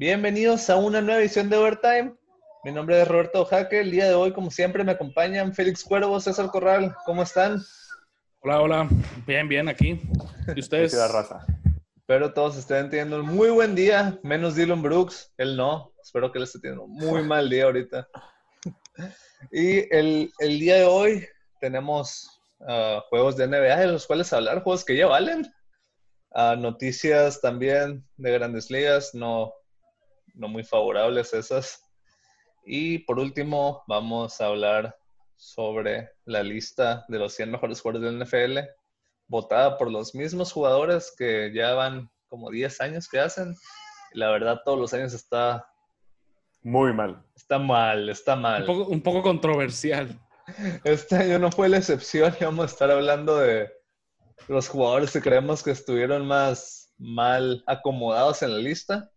Bienvenidos a una nueva edición de Overtime. Mi nombre es Roberto Jaque. El día de hoy, como siempre, me acompañan Félix Cuervo, César Corral. ¿Cómo están? Hola, hola. Bien, bien, aquí. ¿Y ustedes? raza. Espero todos estén teniendo un muy buen día, menos Dylan Brooks. Él no. Espero que él esté teniendo un muy mal día ahorita. Y el, el día de hoy tenemos uh, juegos de NBA de los cuales hablar, juegos que ya valen. Uh, noticias también de grandes ligas, no, no muy favorables esas. Y por último, vamos a hablar sobre la lista de los 100 mejores jugadores del NFL, votada por los mismos jugadores que ya van como 10 años que hacen. La verdad, todos los años está... Muy mal. Está mal, está mal. Un poco, un poco controversial. Este año no fue la excepción y vamos a estar hablando de los jugadores que creemos que estuvieron más mal acomodados en la lista.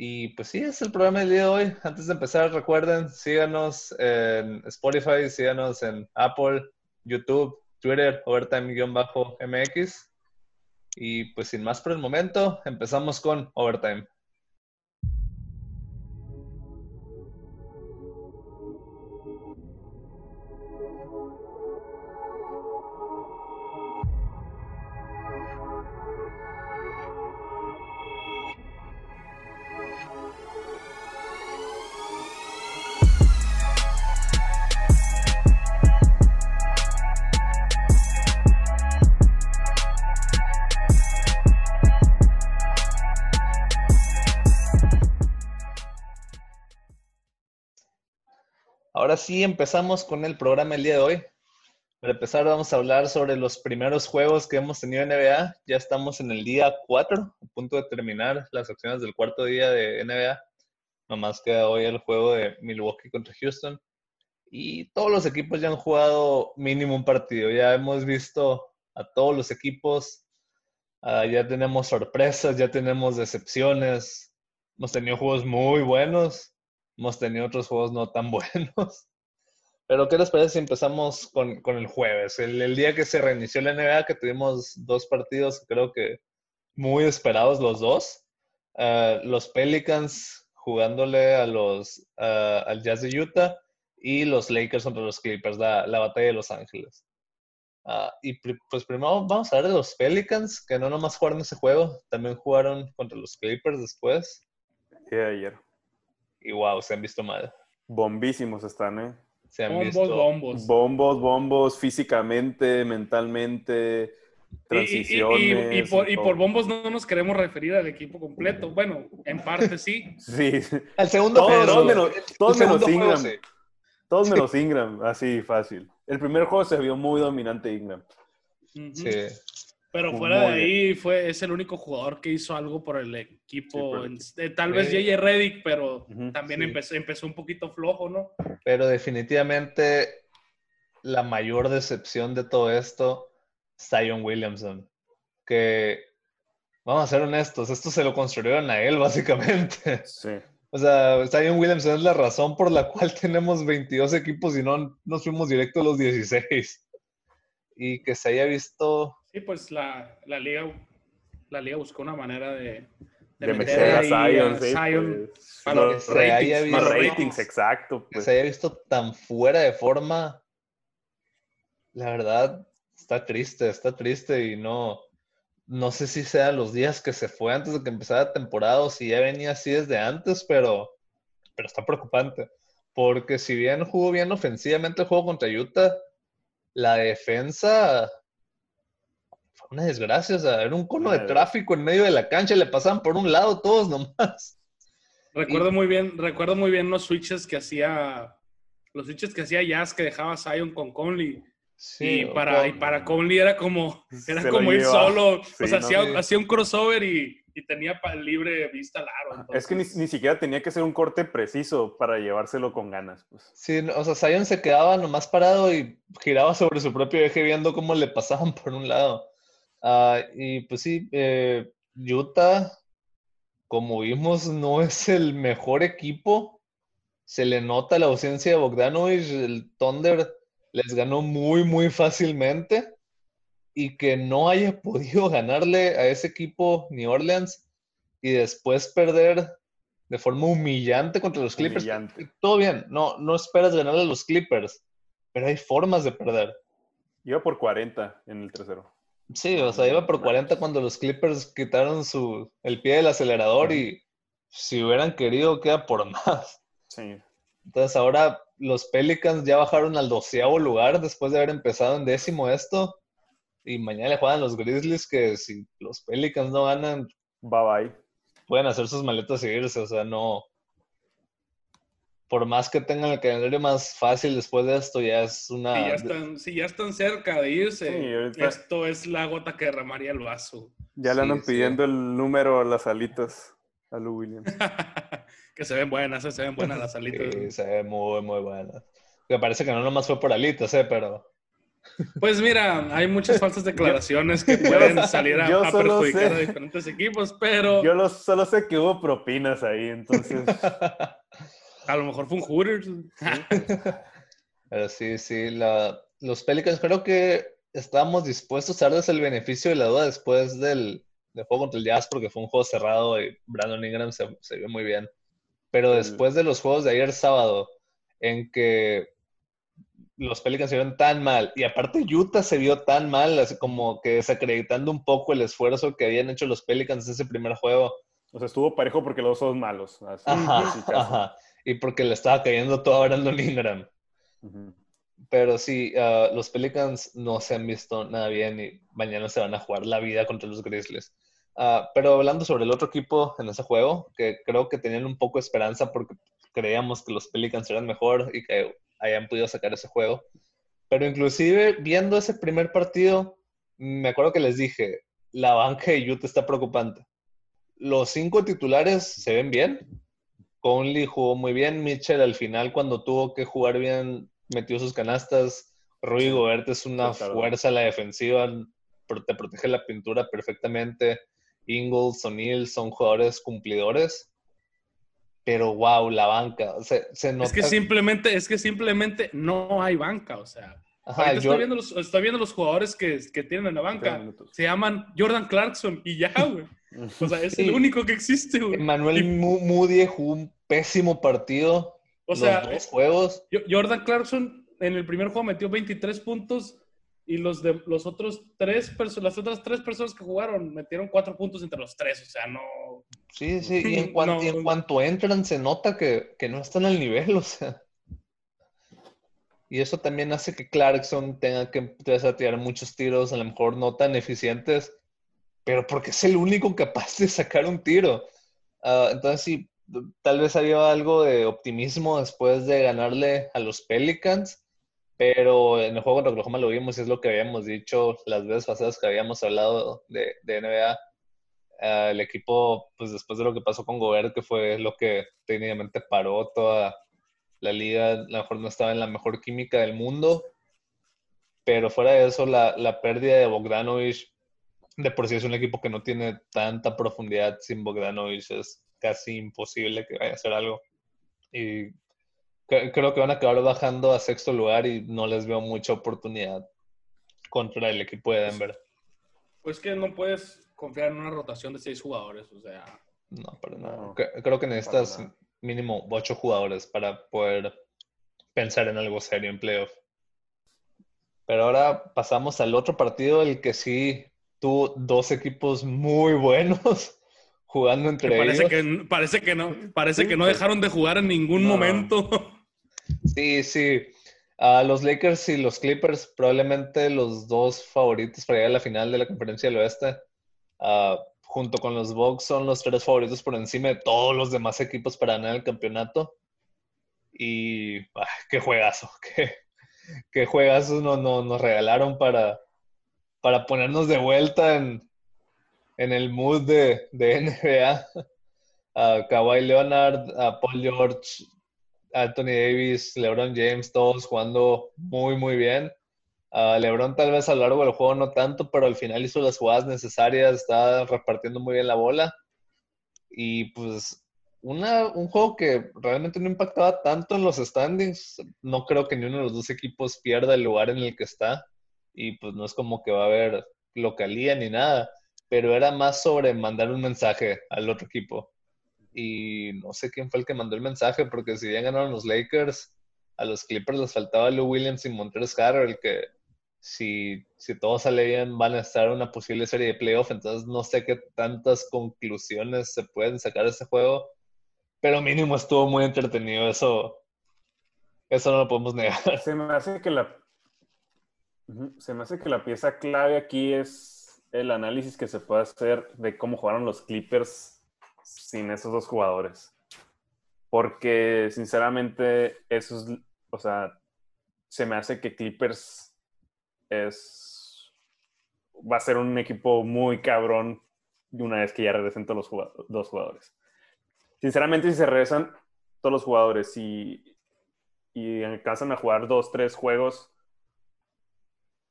Y pues sí, es el programa del día de hoy. Antes de empezar, recuerden, síganos en Spotify, síganos en Apple, YouTube, Twitter, Overtime-MX. Y pues sin más por el momento, empezamos con Overtime. Ahora sí, empezamos con el programa el día de hoy. Para empezar, vamos a hablar sobre los primeros juegos que hemos tenido en NBA. Ya estamos en el día 4, a punto de terminar las acciones del cuarto día de NBA. Nomás queda hoy el juego de Milwaukee contra Houston. Y todos los equipos ya han jugado mínimo un partido. Ya hemos visto a todos los equipos. Uh, ya tenemos sorpresas, ya tenemos decepciones. Hemos tenido juegos muy buenos hemos tenido otros juegos no tan buenos. Pero, ¿qué les parece si empezamos con, con el jueves? El, el, día que se reinició la NBA, que tuvimos dos partidos, creo que muy esperados los dos. Uh, los Pelicans jugándole a los, uh, al Jazz de Utah y los Lakers contra los Clippers, la, la batalla de Los Ángeles. Uh, y pues primero vamos a ver de los Pelicans, que no nomás jugaron ese juego, también jugaron contra los Clippers después. Sí, ayer y wow, se han visto mal. Bombísimos están, ¿eh? Se han bombos, visto... bombos. Bombos, bombos, físicamente, mentalmente, transiciones. Y, y, y, por, y, por, bombos no nos queremos referir al equipo completo. Bueno, en parte sí. sí. Al segundo todos, juego. Todos menos, todos menos segundo Ingram. juego, sí. Todos menos Ingram, así fácil. El primer juego se vio muy dominante Ingram. Sí. Pero fuera de ahí, fue, es el único jugador que hizo algo por el equipo. Sí, el... Tal vez Sí. JJ Reddick, pero Uh -huh, también sí. empezó, empezó un poquito flojo, ¿no? Pero definitivamente la mayor decepción de todo esto, Zion Williamson. Que, vamos a ser honestos, esto se lo construyeron a él básicamente. Sí. O sea, Zion Williamson es la razón por la cual tenemos 22 equipos y no nos fuimos directo a los 16. Y que se haya visto Sí, pues la, la liga la liga buscó una manera de, de meter a Zion, sí, Zion pues, para los los se haya ratings, visto- ratings, exacto. que Pues. se haya visto tan fuera de forma, la verdad, está triste, está triste y no, no sé si sean los días que se fue antes de que empezara la temporada o si ya venía así desde antes, pero, pero está preocupante. Porque si bien jugó bien ofensivamente el juego contra Utah, la defensa fue una desgracia. O sea, era un cono de tráfico en medio de la cancha, le pasaban por un lado todos nomás. Recuerdo muy bien, recuerdo muy bien los switches que hacía los switches que hacía Jazz que dejaba Zion con Conley Sí, y para y para Conley era como era Se como ir solo, Sí, o sea, ¿no? hacía, Sí. hacía un crossover y, y tenía libre vista al aro. Es que ni, ni siquiera tenía que ser un corte preciso para llevárselo con ganas. Pues. Sí, o sea, Zion se quedaba nomás parado y giraba sobre su propio eje viendo cómo le pasaban por un lado. Ah, y pues sí, eh, Utah, como vimos, no es el mejor equipo. Se le nota la ausencia de Bogdanovich. El Thunder les ganó muy, muy fácilmente. Y que no haya podido ganarle a ese equipo New Orleans y después perder de forma humillante contra los Clippers. Humillante. Todo bien, no, no esperas ganarle a los Clippers, pero hay formas de perder. Iba por 40 en el tercero. Sí, o sea, iba por 40 cuando los Clippers quitaron su, el pie del acelerador y si hubieran querido queda por más. Sí. Entonces ahora los Pelicans ya bajaron al doceavo lugar después de haber empezado en décimo esto. Y mañana le juegan los Grizzlies que si los Pelicans no ganan, Bye bye. pueden hacer sus maletas y irse. O sea, no. Por más que tengan el calendario más fácil después de esto, ya es una. Si ya están, si ya están cerca de irse, Sí, ahorita- esto es la gota que derramaría el vaso. Ya le Sí, andan sí. pidiendo el número a las alitas a Lou Williams. que se ven buenas, eh, se ven buenas las alitas. Sí, se ve muy, muy buena. Me parece que no nomás fue por alitas, ¿eh? Pero. Pues mira, hay muchas falsas declaraciones que pueden salir a, perjudicar sé- a diferentes equipos, pero Yo lo- solo sé que hubo propinas ahí, entonces. A lo mejor fue un Hooters. Pero sí, sí, la, los Pelicans creo que estábamos dispuestos a darles el beneficio de la duda después del, del juego contra el Jazz porque fue un juego cerrado y Brandon Ingram se, se vio muy bien. Pero después de los juegos de ayer sábado, en que los Pelicans se vieron tan mal y aparte Utah se vio tan mal, así como que desacreditando un poco el esfuerzo que habían hecho los Pelicans en ese primer juego. O sea, estuvo parejo porque los dos son malos. así, Ajá, así ajá. Y porque le estaba cayendo todo a Brandon Ingram. Ujú. Pero sí, ah, los Pelicans no se han visto nada bien y mañana se van a jugar la vida contra los Grizzlies. Ah, pero hablando sobre el otro equipo en ese juego, que creo que tenían un poco de esperanza porque creíamos que los Pelicans eran mejor y que hayan podido sacar ese juego. Pero inclusive viendo ese primer partido, me acuerdo que les dije, la banca de Utah está preocupante. Los cinco titulares se ven bien. Conley jugó muy bien. Mitchell al final, cuando tuvo que jugar bien, metió sus canastas. Rui. Gobert es una Sí, claro. fuerza a la defensiva. Te protege la pintura perfectamente. Ingles, O'Neal son jugadores cumplidores. Pero wow, la banca. Se, se nota. Es que simplemente, es que simplemente no hay banca, o sea. Ajá, Ahorita yo- estoy, viendo los, estoy viendo los jugadores que, que tienen en la banca. Se llaman Jordan Clarkson y ya, güey. O sea, es Sí. el único que existe, güey. Emmanuel Y- Moody jugó un pésimo partido. O sea, los dos juegos. Jordan Clarkson en el primer juego metió 23 puntos y los de los otros tres las otras tres personas que jugaron metieron cuatro puntos entre los tres. O sea, no. Sí, sí, y en, cuan- No. y en cuanto entran se nota que, que no están al nivel, o sea. Y eso también hace que Clarkson tenga que empezar a tirar muchos tiros, a lo mejor no tan eficientes, pero porque es el único capaz de sacar un tiro. Ah, entonces sí, tal vez había algo de optimismo después de ganarle a los Pelicans, pero en el juego contra Oklahoma lo vimos y es lo que habíamos dicho las veces pasadas que habíamos hablado de, de NBA. Ah, el equipo, pues después de lo que pasó con Gobert, que fue lo que técnicamente paró toda la liga, a lo mejor no estaba en la mejor química del mundo, pero fuera de eso, la, la pérdida de Bogdanovich, de por sí es un equipo que no tiene tanta profundidad sin Bogdanovich, es casi imposible que vaya a hacer algo. Y cre- creo que van a acabar bajando a sexto lugar y no les veo mucha oportunidad contra el equipo de Denver. Pues que no puedes confiar en una rotación de seis jugadores. O sea, No, para nada. No, Cre- Creo que necesitas nada. Mínimo ocho jugadores para poder pensar en algo serio en playoff. Pero ahora pasamos al otro partido, el que sí tuvo dos equipos muy buenos jugando que entre parece ellos. que parece que no, parece Sí, que no dejaron de jugar en ningún No. momento. Sí, sí. Los Lakers y los Clippers, probablemente los dos favoritos para llegar a la final de la conferencia del oeste. Ah, junto con los Bucks son los tres favoritos por encima de todos los demás equipos para ganar el campeonato. Y ah, qué juegazo, qué, qué juegazo nos, regalaron para, para ponernos de vuelta en, en el mood de, de NBA. A Kawhi Leonard, a Paul George, Anthony Davis, LeBron James, todos jugando muy, muy bien. A LeBron tal vez a lo largo del juego no tanto, pero al final hizo las jugadas necesarias, estaba repartiendo muy bien la bola. Y pues una, un juego que realmente no impactaba tanto en los standings. No creo que ni uno de los dos equipos pierda el lugar en el que está. Y pues no es como que va a haber localía ni nada. pero era más sobre mandar un mensaje al otro equipo. Y no sé quién fue el que mandó el mensaje, porque si bien ganaron los Lakers, a los Clippers les faltaba Lou Williams y Montrezl Harrell, que si, si todo sale bien van a estar en una posible serie de playoff, entonces no sé qué tantas conclusiones se pueden sacar de este juego, pero mínimo estuvo muy entretenido, eso, eso no lo podemos negar. Se me hace que la, se me hace que la pieza clave aquí es el análisis que se puede hacer de cómo jugaron los Clippers sin esos dos jugadores. Porque sinceramente eso es, o sea, se me hace que Clippers es va a ser un equipo muy cabrón una vez que ya regresen todos los jugadores, dos jugadores. Sinceramente, si se regresan todos los jugadores y, y alcanzan a jugar dos, tres juegos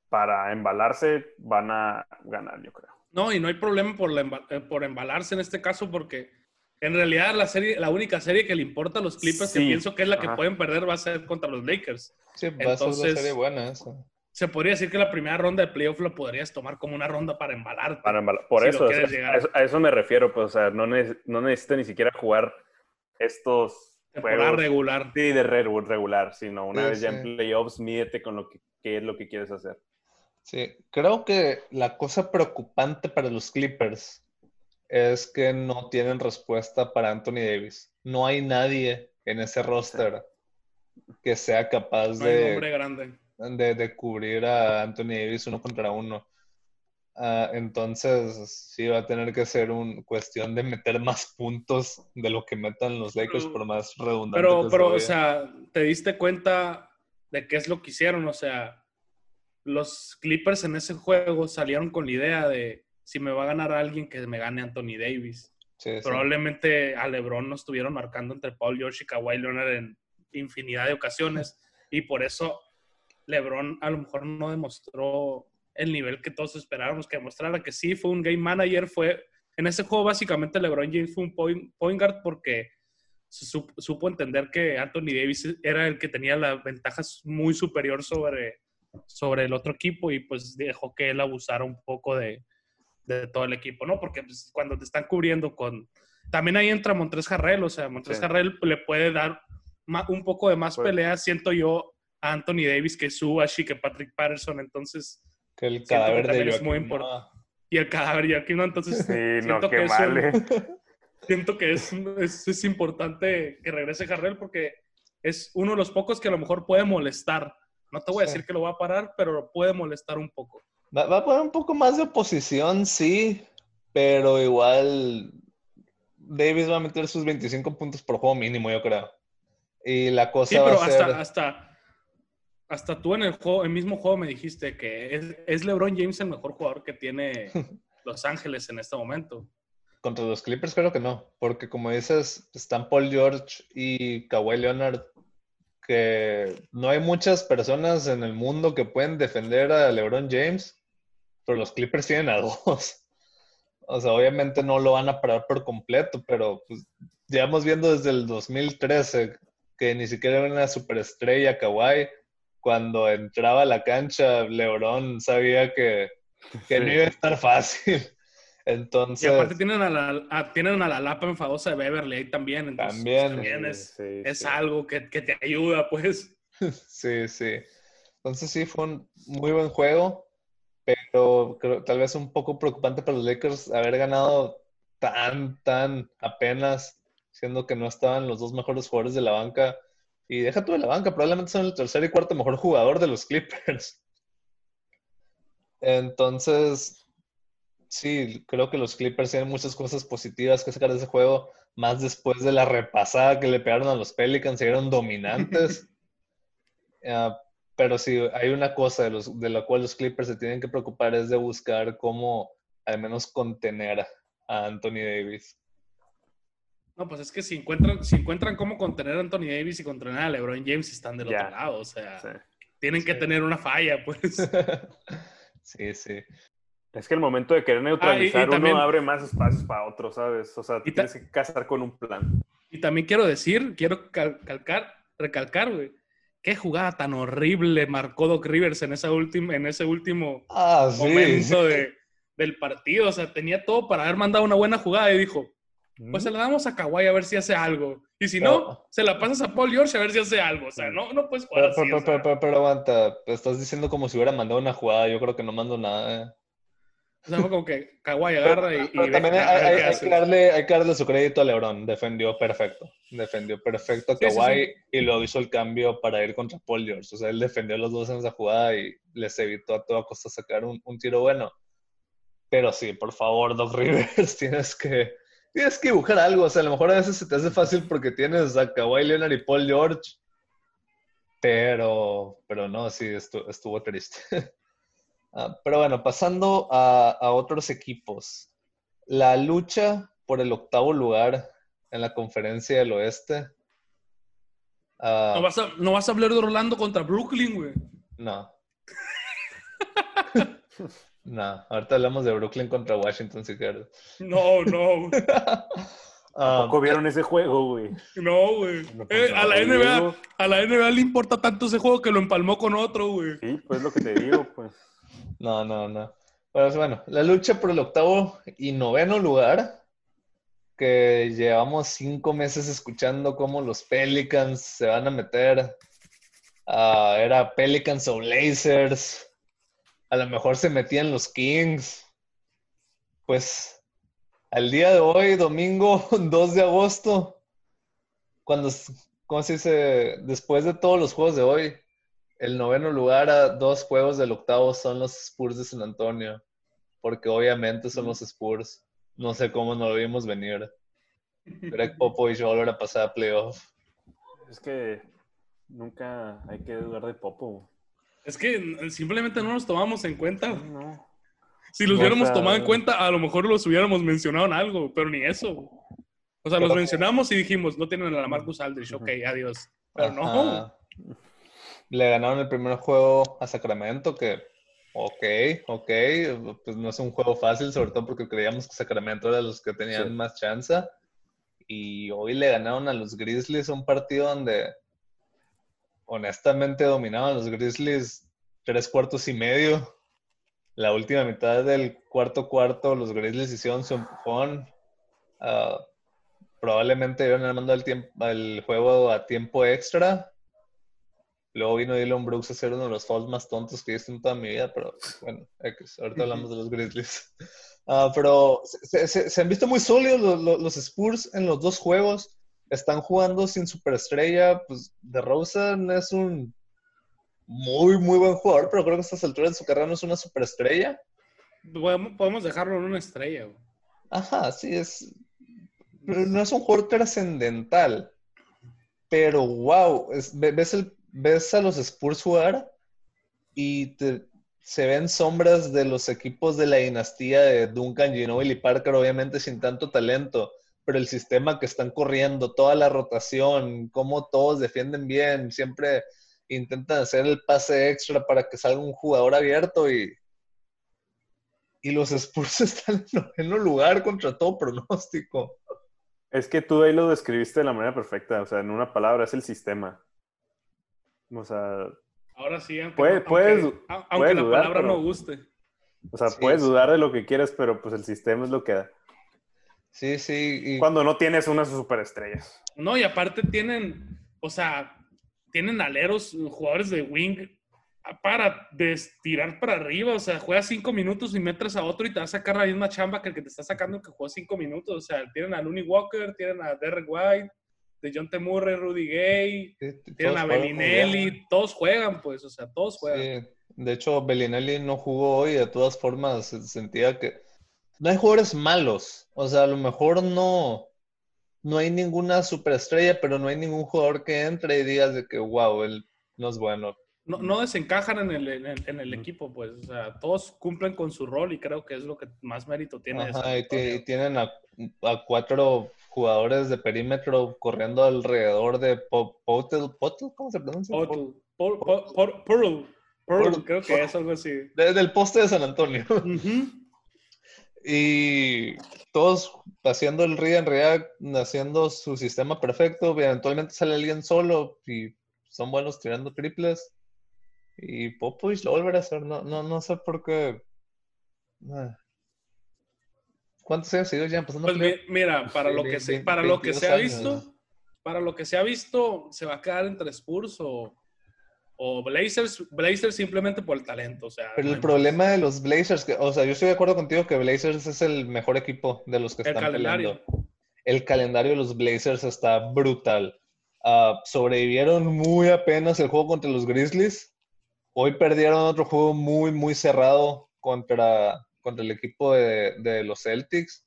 para embalarse, van a ganar, yo creo. No, y no hay problema por, eh, por embalarse en este caso porque en realidad la serie, la única serie que le importa a los Clippers, que pienso que es la que pueden perder, va a ser contra los Lakers. Sí, va a ser una serie buena eso. Se podría decir que la primera ronda de playoff lo podrías tomar como una ronda para embalar. Para embalar. Por eso, a eso, me refiero, pues, o sea, no, no necesita ni siquiera jugar estos Temporada regular. Sí, de regular, sino una vez ya en playoffs, mídete con lo que qué es lo que quieres hacer. Sí, creo que la cosa preocupante para los Clippers es que no tienen respuesta para Anthony Davis. No hay nadie en ese roster que sea capaz de, de, de, cubrir a Anthony Davis uno contra uno. Ah, entonces, sí va a tener que ser una cuestión de meter más puntos de lo que metan los Lakers, por más redundante. Pero, pero o sea, ¿te diste cuenta de qué es lo que hicieron? O sea, los Clippers en ese juego salieron con la idea de si me va a ganar alguien, que me gane Anthony Davis. Probablemente a LeBron nos estuvieron marcando entre Paul George y Kawhi Leonard en infinidad de ocasiones y por eso LeBron a lo mejor no demostró el nivel que todos esperábamos que demostrara, que sí fue un game manager, fue en ese juego básicamente LeBron James fue un point, guard porque supo, entender que Anthony Davis era el que tenía la ventaja muy superior sobre, sobre el otro equipo y pues dejó que él abusara un poco de, de todo el equipo, ¿no? Porque pues, cuando te están cubriendo con... También ahí entra Montres Jarrell, o sea, Montres Jarrell le puede dar un poco de más pues pelea, siento yo, Anthony Davis que Subashi, que Patrick Patterson, entonces... Que el cadáver de es muy importante. Y el cadáver de Joaquín, ¿no? Entonces, siento, que es siento que es, es, importante que regrese Jarrell porque es uno de los pocos que a lo mejor puede molestar. No te voy a decir que lo va a parar, pero puede molestar un poco. Va, a poner un poco más de oposición, sí, pero igual Davis va a meter sus 25 puntos por juego mínimo, yo creo. Y la cosa sí, pero hasta, hasta, hasta tú en el juego, el mismo juego me dijiste que es, LeBron James el mejor jugador que tiene Los Ángeles en este momento. Contra los Clippers creo que no, porque como dices, están Paul George y Kawhi Leonard que no hay muchas personas en el mundo que pueden defender a LeBron James, pero los Clippers tienen a dos. O sea, obviamente no lo van a parar por completo, pero pues, llevamos viendo desde el 2013 que ni siquiera era una superestrella Kawhi. Cuando entraba a la cancha, LeBron sabía que, que no iba a estar fácil. Entonces. Y aparte tienen a la, tienen a la lapa enfadosa de Beverly ahí también. también. es, algo que, te ayuda, pues. Sí, sí. Entonces sí, fue un muy buen juego, pero creo, tal vez un poco preocupante para los Lakers haber ganado tan, tan apenas, siendo que no estaban los dos mejores jugadores de la banca. Y deja tú de la banca, probablemente son el tercer y cuarto mejor jugador de los Clippers. Entonces, sí, creo que los Clippers tienen muchas cosas positivas que sacar de ese juego, más después de la repasada que le pegaron a los Pelicans, eran dominantes. Ah, pero sí, hay una cosa de, los, de la cual los Clippers se tienen que preocupar, es de buscar cómo al menos contener a Anthony Davis. No, pues es que si encuentran, si encuentran cómo contener a Anthony Davis y contener a LeBron James, están del otro lado. O sea, tienen que tener una falla, pues. sí, sí. Es que el momento de querer neutralizar uno abre más espacios para otro, ¿sabes? O sea, tienes que casar con un plan. Y también quiero decir, quiero calcar, recalcar, güey, qué jugada tan horrible marcó Doc Rivers en, esa en ese último ah, momento de, del partido. O sea, tenía todo para haber mandado una buena jugada y dijo, pues se la damos a Kawhi a ver si hace algo. Y si no, se la pasas a Paul George a ver si hace algo. O sea, no, no puedes jugar Pero, así. pero, pero, pero- pero aguanta, estás diciendo como si hubiera mandado una jugada. Yo creo que no mando nada. eh. O sea, fue como que Kawhi agarra y, también hay, que darle, hay que darle su crédito a LeBron. Defendió perfecto. Defendió perfecto a Sí, sí, Kawhi y luego hizo el cambio para ir contra Paul George. O sea, él defendió a los dos en esa jugada y les evitó a toda costa sacar un, un tiro bueno. Pero sí, por favor, Doc Rivers, tienes que, tienes que dibujar algo. O sea, a lo mejor a veces se te hace fácil porque tienes a Kawhi Leonard y Paul George. Pero, pero no, sí, estu- estuvo triste. Ah, pero bueno, pasando a, a otros equipos. La lucha por el octavo lugar en la conferencia del oeste. ah, No vas, a, no vas a hablar de Orlando contra Brooklyn, güey. no. No, ahorita hablamos de Brooklyn contra Washington si quieres. No, no, ¿Tampoco vieron ese juego, güey? no, güey. No, Eh, pues, a, la NBA, a la NBA le importa tanto ese juego que lo empalmó con otro, güey. Sí, pues es lo que te digo, pues. no, no, no. Pues bueno, la lucha por el octavo y noveno lugar, que llevamos cinco meses escuchando cómo los Pelicans se van a meter. Ah, era Pelicans o Blazers. A lo mejor se metían los Kings. Pues al día de hoy, domingo 2 de agosto, cuando, ¿cómo se dice? Después de todos los juegos de hoy, el noveno lugar a dos juegos del octavo son los Spurs de San Antonio, porque obviamente son los Spurs. No sé cómo no lo vimos venir. Greg Popovich va a volver a pasar a playoff. Es que nunca hay que dudar de Popo. Es que simplemente no los tomamos en cuenta. No. Si los hubiéramos sea- tomado en cuenta, a lo mejor los hubiéramos mencionado en algo, pero ni eso. O sea, los mencionamos y dijimos, no tienen a la Marcus Aldrich, ok, adiós. Pero no. Le ganaron el primer juego a Sacramento, que, ok, ok, pues no es un juego fácil, sobre todo porque creíamos que Sacramento era los que tenían Sí. más chance. Y hoy le ganaron a los Grizzlies un partido donde honestamente dominaban los Grizzlies tres cuartos y medio. La última mitad del cuarto cuarto, los Grizzlies hicieron su empujón. Ah, probablemente iban armando el, tiempo, el juego a tiempo extra. Luego vino Dylan Brooks a hacer uno de los fouls más tontos que he visto en toda mi vida, pero bueno, ahorita hablamos de los Grizzlies. Ah, pero se, se- se han visto muy sólidos los Spurs en los dos juegos. Están jugando sin superestrella. Pues de Rosen es un muy, muy buen jugador, pero creo que a estas alturas de su carrera no es una superestrella. Podemos dejarlo en una estrella. Ajá, sí, es. pero No es un jugador trascendental. Pero wow, es- ve- ves, el- ves a los Spurs jugar y te- se ven sombras de los equipos de la dinastía de Duncan, Ginobili y Parker, obviamente sin tanto talento. Pero el sistema que están corriendo, toda la rotación, cómo todos defienden bien, siempre intentan hacer el pase extra para que salga un jugador abierto y, y los Spurs están en noveno lugar contra todo pronóstico. Es que tú ahí lo describiste de la manera perfecta. O sea, en una palabra es el sistema. O sea, Ahora sí, aunque, Puedes- aunque- puedes- aunque puedes la dudar, palabra pero- no guste. o sea Sí, puedes sí. dudar de lo que quieras, pero pues el sistema es lo que da. Sí, sí. y- Cuando no tienes unas superestrellas. No, y aparte tienen, o sea, tienen aleros, jugadores de wing para tirar para arriba. O sea, juegas cinco minutos y metes a otro y te va a sacar la misma chamba que el que te está sacando que jugó cinco minutos. O sea, tienen a Looney Walker, tienen a Derek White, de John T. Murray, Rudy Gay, tienen a Bellinelli, todos juegan, pues, o sea, todos juegan. Sí, De hecho, Bellinelli no jugó hoy, de todas formas se sentía que no hay jugadores malos. O sea, a lo mejor no, no hay ninguna superestrella, pero no hay ningún jugador que entre y digas de que, wow, él no es bueno. No, no desencajan en el, en el, en el equipo, pues, o sea, todos cumplen con su rol y creo que es lo que más mérito tiene. Ajá, y, y tienen a, a cuatro jugadores de perímetro corriendo alrededor de Po- Potel, Potel, ¿cómo se pronuncia? Pearl, Pearl. creo que es algo así. Desde el poste de San Antonio. Ujú. Y todos haciendo el read and react, haciendo su sistema perfecto. Eventualmente sale alguien solo y son buenos tirando triples. Y Popovich lo volverá a hacer. No, no, no sé por qué. Ah, ¿Cuántos años seguidos ya pasando Pues mira, para lo que se, para lo que 22 se ha visto, para lo que se ha visto, se va a quedar entre Spurs o, o Blazers, Blazers simplemente por el talento, o sea. Pero no el problema de los Blazers, que, o sea, yo estoy de acuerdo contigo que Blazers es el mejor equipo de los que el están calendario. peleando. El calendario de los Blazers está brutal. Ah, sobrevivieron muy apenas el juego contra los Grizzlies. Hoy perdieron otro juego muy, muy cerrado contra, contra el equipo de, de los Celtics.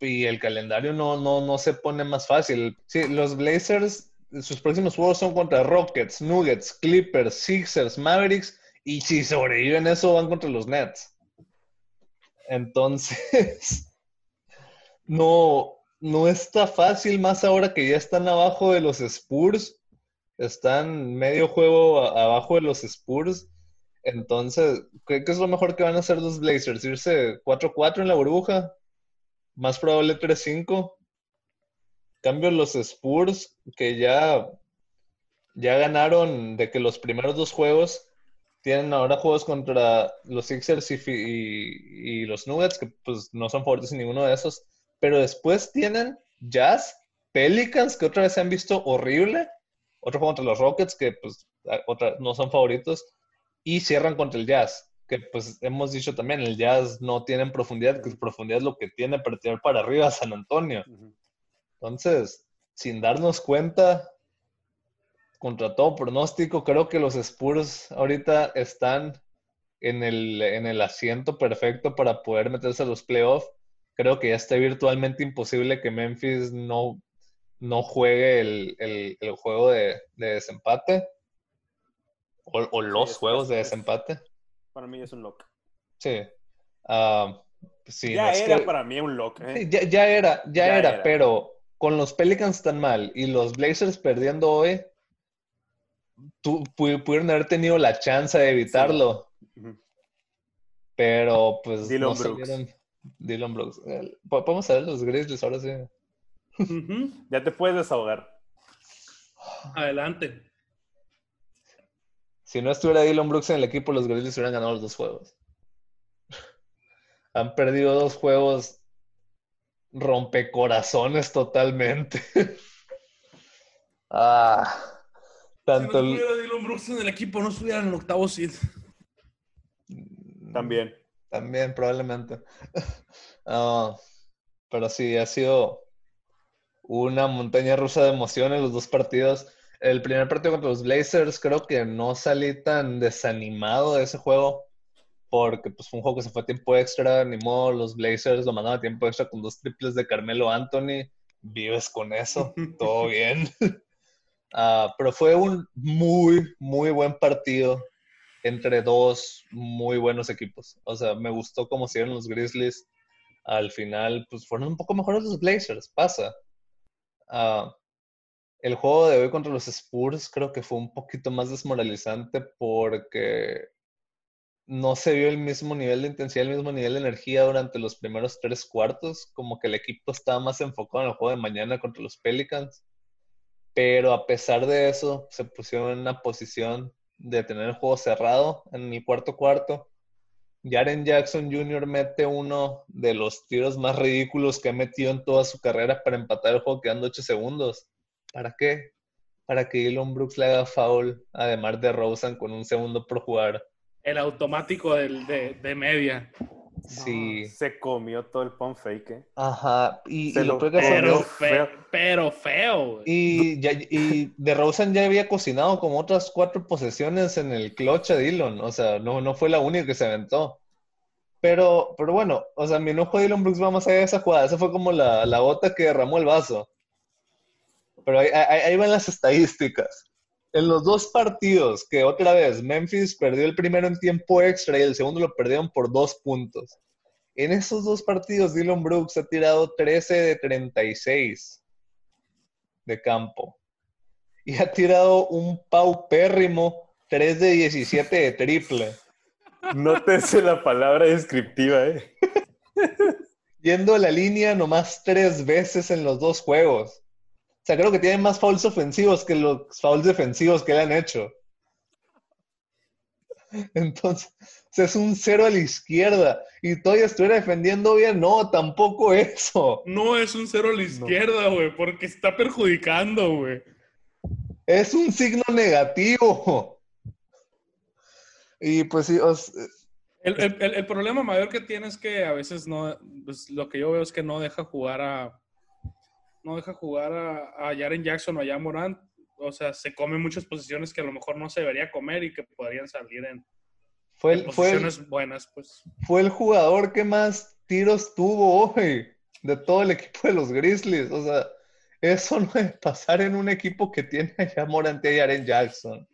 Y el calendario no, no, no se pone más fácil. Sí, los Blazers, sus próximos juegos son contra Rockets, Nuggets, Clippers, Sixers, Mavericks. Y si sobreviven eso, van contra los Nets. Entonces, no, no está fácil, más ahora que ya están abajo de los Spurs. Están medio juego abajo de los Spurs. Entonces, ¿qué, qué es lo mejor que van a hacer los Blazers? ¿Irse 4-4 en la burbuja? Más probable 3-5. Cambio los Spurs, que ya, ya ganaron de que los primeros dos juegos tienen ahora juegos contra los Sixers y, los Nuggets, que pues no son favoritos en ninguno de esos. Pero después tienen Jazz, Pelicans, que otra vez se han visto horrible. Otro juego contra los Rockets, que pues otra, no son favoritos. Y cierran contra el Jazz, que pues hemos dicho también, el Jazz no tiene profundidad, que profundidad es lo que tiene para tirar para arriba San Antonio. Entonces, sin darnos cuenta, contra todo pronóstico, creo que los Spurs ahorita están en el, en el asiento perfecto para poder meterse a los playoffs. Creo que ya está virtualmente imposible que Memphis no, no juegue el, el- el juego de, de desempate o, o los es- juegos de es- desempate. Para mí es un lock. Sí. Ah, sí, ya no era que- para mí un lock. ¿eh? Sí, ya, ya era, ya, Ya era, era. pero con los Pelicans tan mal y los Blazers perdiendo hoy, tu- pu- pudieron haber tenido la chance de evitarlo, pero pues Dylan no Brooks. salieron. Dylan Brooks. Po- Podemos ver los Grizzlies ahora sí. Ya te puedes desahogar. Adelante. Si no estuviera Dylan Brooks en el equipo, los Grizzlies hubieran ganado los dos juegos. Han perdido dos juegos rompecorazones totalmente. ah, tanto si no el- Dylan Brooks en el equipo, no estuviera en el octavo seed. También. También, probablemente. Ah, pero sí, ha sido una montaña rusa de emociones los dos partidos. El primer partido contra los Blazers, creo que no salí tan desanimado de ese juego, porque pues, fue un juego que se fue a tiempo extra, ni modo, los Blazers lo mandaron a tiempo extra con dos triples de Carmelo Anthony. Vives con eso, todo bien. Ah, pero fue un muy, muy buen partido entre dos muy buenos equipos. O sea, me gustó cómo se dieron los Grizzlies. Al final, pues fueron un poco mejores los Blazers, pasa. Ah, el juego de hoy contra los Spurs creo que fue un poquito más desmoralizante porque no se vio el mismo nivel de intensidad, el mismo nivel de energía durante los primeros tres cuartos. Como que el equipo estaba más enfocado en el juego de mañana contra los Pelicans. Pero a pesar de eso, se pusieron en una posición de tener el juego cerrado en el cuarto cuarto. Jaren Jackson Jr. mete uno de los tiros más ridículos que ha metido en toda su carrera para empatar el juego quedando 8 segundos. ¿Para qué? Para que Elon Brooks le haga foul a DeMar DeRozan con un segundo por jugar. El automático del, de, de media. Sí. Se comió todo el pump fake. ¿eh? Ajá. Y, Se y lo lo peor que fue- Pero Feo, pero feo. Y, ya, y DeRozan ya había cocinado como otras cuatro posesiones en el clutch a Dillon. O sea, no, no fue la única que se aventó. Pero, pero bueno, o sea, mi enojo de Dillon Brooks va más allá de esa jugada. Esa fue como la, la gota que derramó el vaso. Pero ahí, ahí- ahí van las estadísticas. En los dos partidos que otra vez Memphis perdió el primero en tiempo extra y el segundo lo perdieron por dos puntos. En esos dos partidos, Dylan Brooks ha tirado 13 de 36 de campo. Y ha tirado un paupérrimo 3 de 17 de triple. Nótese la palabra descriptiva, ¿eh? Yendo a la línea nomás tres veces en los dos juegos. O sea, creo que tiene más fouls ofensivos que los fouls defensivos que le han hecho. Entonces, es un cero a la izquierda y todavía estuviera defendiendo bien. No, tampoco eso. No es un cero a la izquierda, güey, porque está perjudicando, güey. Es un signo negativo. Y pues sí, el, problema mayor que tiene es que a veces no, pues lo que yo veo es que no deja jugar a, no deja jugar a, a Jaren Jackson o a Jan Morant o sea, se come muchas posiciones que a lo mejor no se debería comer y que podrían salir en, fue posiciones buenas, pues. Fue el jugador que más tiros tuvo hoy de todo el equipo de los Grizzlies. O sea, eso no es pasar en un equipo que tiene ya Morante y Aren Jackson.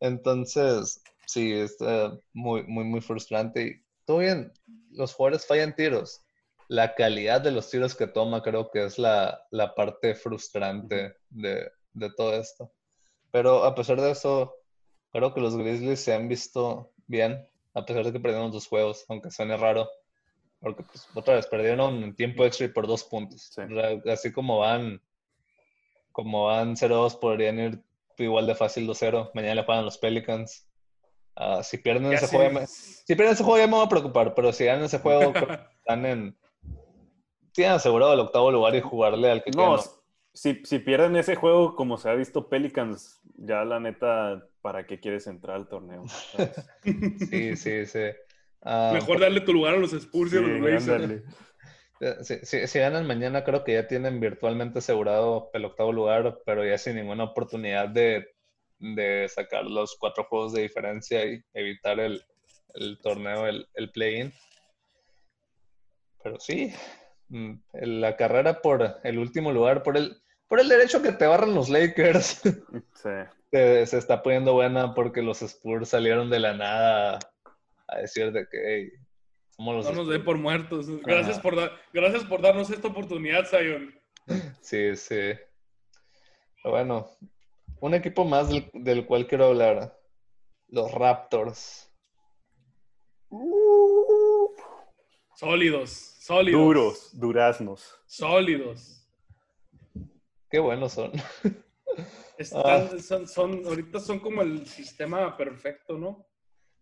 Entonces, sí, está muy, muy, muy frustrante. Y todo bien, los jugadores fallan tiros. La calidad de los tiros que toma creo que es la, la parte frustrante de, de todo esto. Pero a pesar de eso, creo que los Grizzlies se han visto bien, a pesar de que perdieron dos juegos, aunque suene raro. Porque pues, otra vez perdieron en tiempo extra y por dos puntos. Así como van, como van 0-2, podrían ir igual de fácil 2-0. Mañana le juegan los Pelicans. Ah, si pierden ese juego, si pierden ese juego ya me voy a preocupar, pero si ganan ese juego, están en. Tienen asegurado el octavo lugar y jugarle al que no, si, si, pierden ese juego, como se ha visto Pelicans, ya la neta, ¿para qué quieres entrar al torneo? sí, sí, sí. Ah, Mejor darle tu lugar a los Spurs y a los Blazers. Si, si, ganan mañana, creo que ya tienen virtualmente asegurado el octavo lugar, pero ya sin ninguna oportunidad de, de sacar los cuatro juegos de diferencia y evitar el, el torneo, el, el play-in. Pero sí, la carrera por el último lugar, por el, por el derecho que te barran los Lakers. Sí. se, está poniendo buena porque los Spurs salieron de la nada a decir de que somos los no nos dé por muertos. Gracias por, gracias por darnos esta oportunidad, Zion. Sí, sí. bueno, un equipo más del, cual quiero hablar. Los Raptors. Sólidos, sólidos. Duros, duraznos. Sólidos. Qué buenos son. Ah. son, ahorita son como el sistema perfecto, ¿no?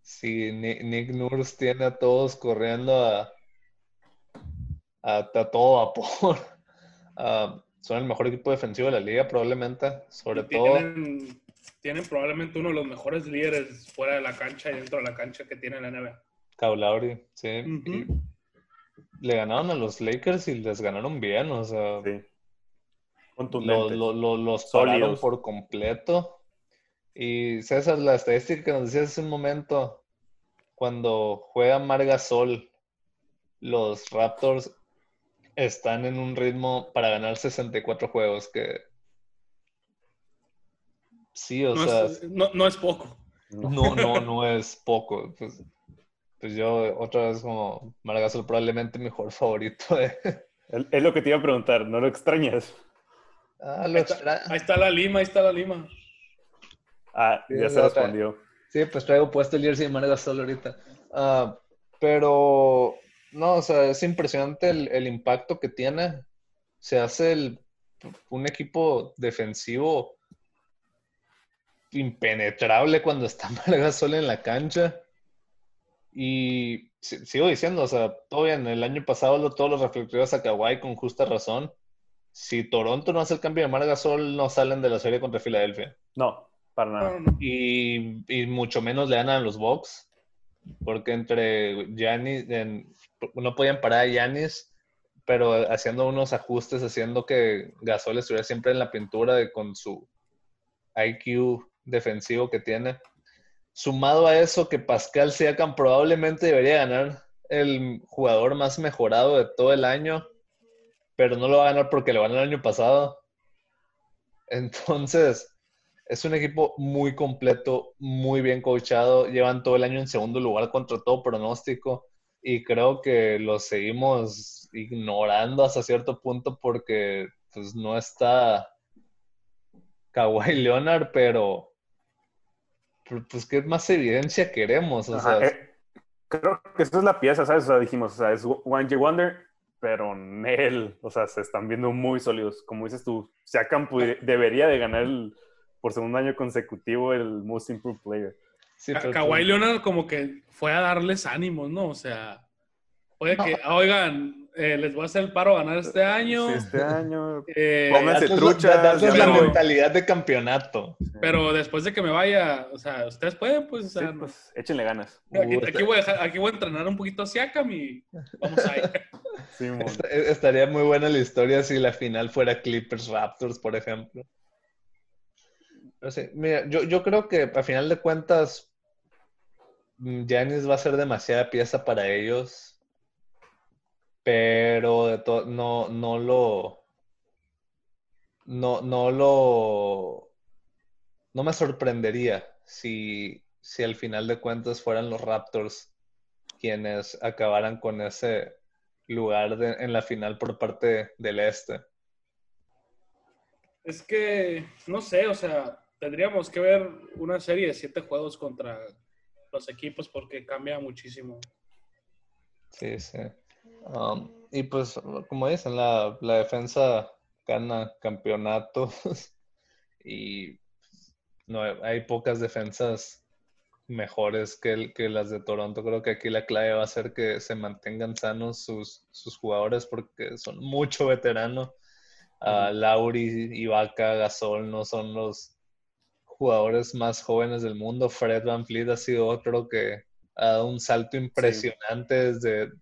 Sí, Nick, Nurse tiene a todos corriendo a, a, todo vapor. Ah, son el mejor equipo defensivo de la liga, probablemente. Sobre todo. Tienen probablemente uno de los mejores líderes fuera de la cancha y dentro de la cancha que tiene la NBA. Kaulauri, sí. Le ganaron a los Lakers y les ganaron bien, o sea. Sí los pararon por completo. Y César, la estadística que nos decías hace un momento, cuando juega Margasol, los Raptors están en un ritmo para ganar 64 juegos, que sí, o sea... no, es poco. No, no, no es poco. Pues, pues yo otra vez como Margasol probablemente mi mejor favorito. Es lo que te iba a preguntar, ¿no lo extrañas? Ah, ahí, está, la lima, ahí está la lima. Ah, ya se respondió. Sí, pues traigo puesto el jersey de Marga solo ahorita. Ah, pero, no, o sea, es impresionante el, impacto que tiene. Se hace un equipo defensivo impenetrable cuando está Marga solo en la cancha. Y sigo diciendo, o sea, todo bien, el año pasado todos los reflectores a Kawhi con justa razón si Toronto no hace el cambio de Margasol, no salen de la serie contra Filadelfia. No, para nada. Y, mucho menos le ganan a los Bucks, porque entre Giannis, no podían parar a Giannis, pero haciendo unos ajustes, haciendo que Gasol estuviera siempre en la pintura de, con su IQ defensivo que tiene. Sumado a eso, que Pascal Siakam probablemente debería ganar el jugador más mejorado de todo el año pero no lo va a ganar porque lo ganó el año pasado. Entonces, es un equipo muy completo, muy bien coachado. Llevan todo el año en segundo lugar contra todo pronóstico y creo que lo seguimos ignorando hasta cierto punto porque pues no está Kawhi Leonard, pero pues qué más evidencia queremos. Eh, creo que esa es la pieza, ¿sabes? O sea, dijimos, o sea, es One J Wonder pero Nel, o sea, se están viendo muy sólidos. Como dices tú, Siakam debería de ganar por segundo año consecutivo el Most Improved Player. Sí, Ka- Kawhi Leonard como que fue a darles ánimos, ¿no? O sea, oye, que, ah, oigan, eh, les voy a hacer el paro a ganar este año. Sí, este año. eh, Pónganse truchas, ya la mentalidad de campeonato. pero después de que me vaya, o sea, ustedes pueden, pues, o Sí, pues échenle ganas. aquí, aquí voy a dejar- aquí voy a entrenar un poquito a Siakam y vamos ahí. Sí. Est- Estaría muy buena la historia si la final fuera Clippers Raptors, por ejemplo. No sé, mira, yo, yo creo que a final de cuentas, mm, Giannis va a ser demasiada pieza para ellos, pero no, no lo, no, no lo, no me sorprendería si, si al final de cuentas fueran los Raptors quienes acabaran con ese lugar de- en la final por parte del este. Es que, no sé, o sea, tendríamos que ver una serie de siete juegos contra los equipos porque cambia muchísimo. Sí, sí. Um, y pues, como dicen, la, la defensa gana campeonatos y no hay pocas defensas mejores que, el- que las de Toronto. Creo que aquí la clave va a ser que se mantengan sanos sus, sus jugadores porque son mucho veteranos. Ah, Lauri, Ibaka, Gasol no son los jugadores más jóvenes del mundo. Fred Van Fleet ha sido otro que ha dado un salto impresionante desde,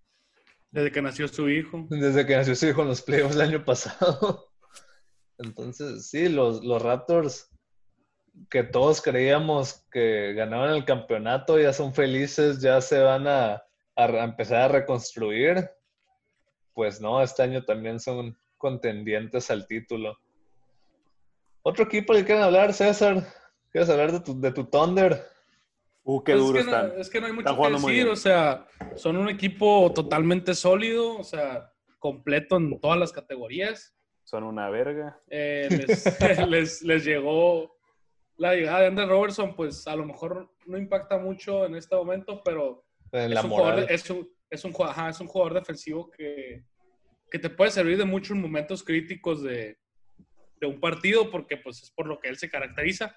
Desde que nació su hijo. desde que nació su hijo en los playoffs el año pasado. Entonces, sí, los, los Raptors que todos creíamos que ganaban el campeonato ya son felices, ya se van a, a empezar a reconstruir. Pues no, este año también son contendientes al título. Otro equipo que quieren hablar, César. ¿Quieres hablar de tu, de tu Thunder? Uh, qué Pues duro es, que no, es que no hay mucho que decir, o sea, son un equipo totalmente sólido, o sea, completo en todas las categorías. Son una verga. Eh, les, les, les llegó la llegada de Andrew Robertson, pues a lo mejor no impacta mucho en este momento, pero En es un, jugador, es, un, es, un, ju- ajá, es un jugador defensivo que, que te puede servir de muchos momentos críticos de, de un partido, porque pues es por lo que él se caracteriza.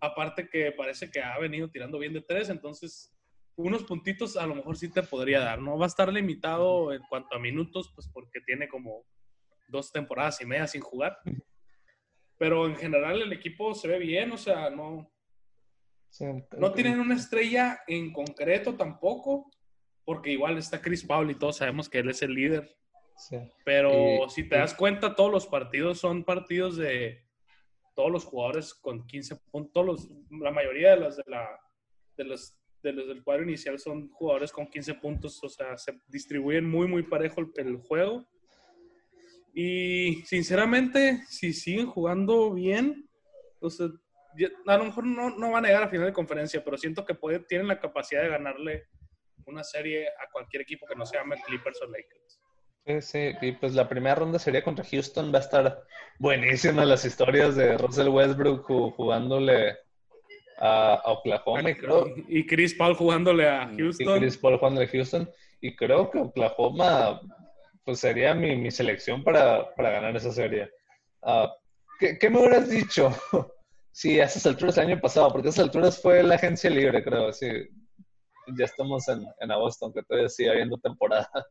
Aparte que parece que ha venido tirando bien de tres, entonces unos puntitos a lo mejor sí te podría dar. No va a estar limitado en cuanto a minutos, pues porque tiene como dos temporadas y media sin jugar. Pero en general el equipo se ve bien, o sea, no, no tienen una estrella en concreto tampoco, porque igual está Chris Paul y todos sabemos que él es el líder. sí. Pero si te das cuenta, todos los partidos son partidos de todos los jugadores con 15 puntos. los- la mayoría de los, de, la, de, los, de los del cuadro inicial son jugadores con 15 puntos. O sea, se distribuyen muy, muy parejo el, el juego. Y sinceramente, si siguen jugando bien, o sea, a lo mejor no, no van a llegar a final de conferencia, pero siento que puede, tienen la capacidad de ganarle una serie a cualquier equipo que no se llame Clippers o Lakers. Sí, sí, y pues la primera ronda sería contra Houston. Va a estar buenísima las historias de Russell Westbrook ju- jugándole a, Oklahoma. Y, creo, Y Chris Paul jugándole a y Houston. Chris Paul jugándole a Houston. Y creo que Oklahoma pues sería mi, mi selección para, para ganar esa serie. Ah, ¿qué, qué me hubieras dicho si a esas alturas el año pasado? Porque a esas alturas fue la agencia libre, creo. Sí, ya estamos en, en agosto, aunque todavía sigue habiendo temporada.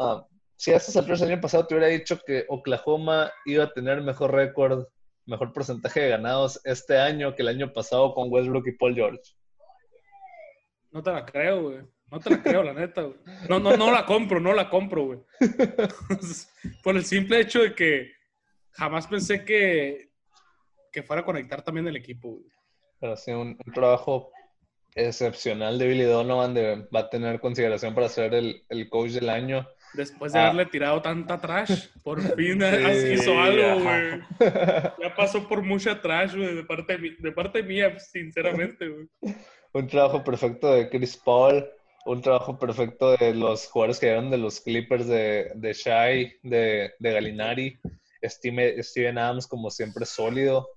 Ah, si a esas alturas el año pasado te hubiera dicho que Oklahoma iba a tener mejor récord, mejor porcentaje de ganados este año que el año pasado con Westbrook y Paul George. No te la creo, güey. No te la creo, la neta, güey. No, no, no la compro, no la compro, güey. Por el simple hecho de que jamás pensé que, que fuera a conectar también el equipo, güey. Pero sí, un, un trabajo excepcional de Billy Donovan. de- va a tener consideración para ser el, el coach del año. Después de Ah. haberle tirado tanta trash, por fin Sí, hizo algo, güey. Ya pasó por mucha trash, güey, de parte, de parte mía, sinceramente, güey. un trabajo perfecto de Chris Paul. Un trabajo perfecto de los jugadores que llegaron de los Clippers de, de Shai, de, de Galinari. Steve- Steven Adams, como siempre, sólido.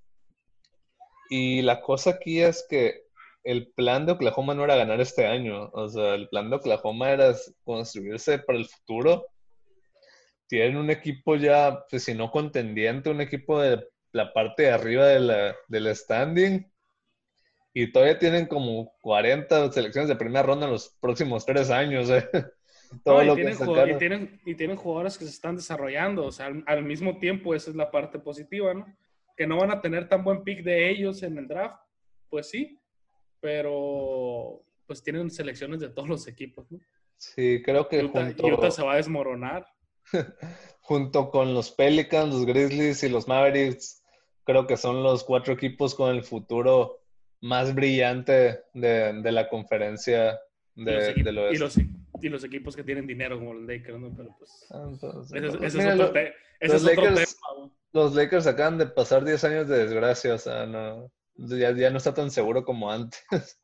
Y la cosa aquí es que el plan de Oklahoma no era ganar este año. O sea, el plan de Oklahoma era construirse para el futuro. Tienen un equipo ya, pues si no contendiente, un equipo de la parte de arriba de la, del standing. Y todavía tienen como 40 selecciones de primera ronda en los próximos tres años. ¿eh? Todo No, y, lo que tienen, ju- sacaron. y, tienen, y tienen jugadores que se están desarrollando, o sea, al, al mismo tiempo, esa es la parte positiva, ¿no? Que no van a tener tan buen pick de ellos en el draft, pues sí, pero pues tienen selecciones de todos los equipos, ¿no? Sí, creo que Utah, junto, Utah se va a desmoronar. junto con los Pelicans, los Grizzlies y los Mavericks, creo que son los cuatro equipos con el futuro más brillante de, de la conferencia Y, de, los equip- del y los, y los equipos que tienen dinero como los Lakers, ¿no? Pero pues, Ah, entonces, ese, es- pues, ese mira, es otro, lo- ese los es otro Lakers- tema. los Lakers acaban de pasar 10 años de desgracia, o sea, no, ya, ya no está tan seguro como antes.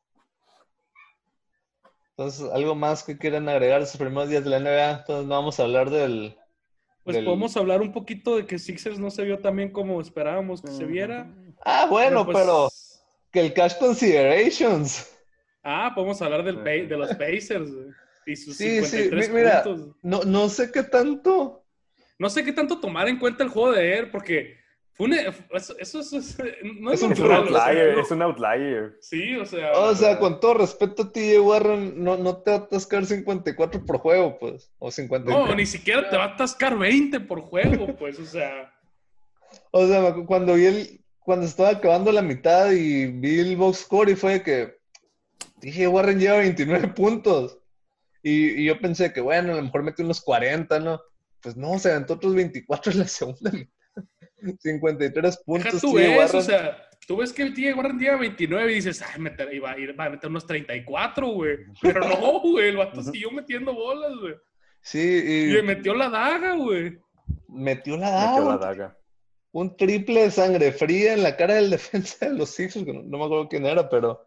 Entonces, ¿algo más que quieran agregar esos primeros días de la NBA? Entonces, no vamos a hablar del... Pues del- podemos hablar un poquito de que Sixers no se vio tan bien como esperábamos que se viera. Ah, bueno, pues, pero que el Cash Considerations. Ah, podemos hablar del Sí. De los Pacers y sus Sí, sí, 53 mi- mira. puntos. No, no sé qué tanto... No sé qué tanto tomar en cuenta el juego de Air, porque fue un, eso, eso, eso es, no Es un Es un natural, o sea, outlier, no- es un outlier. Sí, o sea. O sea, con todo respeto a TJ Warren, no, no te va a atascar 54 por juego, pues. O 53. no, ni siquiera te va a atascar 20 por juego, pues, o sea. O sea, cuando vi el, cuando estaba acabando la mitad y vi el box score y fue que dije, Warren lleva 29 puntos. Y, y yo pensé que, bueno, a lo mejor metió unos 40, ¿no? Pues no, se aventó otros 24 en la segunda mitad. 53 Deja puntos. tú ves, Warren. o sea, tú ves que el TJ Warren lleva 29 y dices, ay, meter, iba, a ir- va a meter unos 34, güey. Pero no, güey, el vato siguió metiendo bolas, güey. Sí, Y y le metió la daga, güey. metió la Metió la daga. daga. un triple de sangre fría en la cara del defensa de los Sixers, que no, no me acuerdo quién era, pero,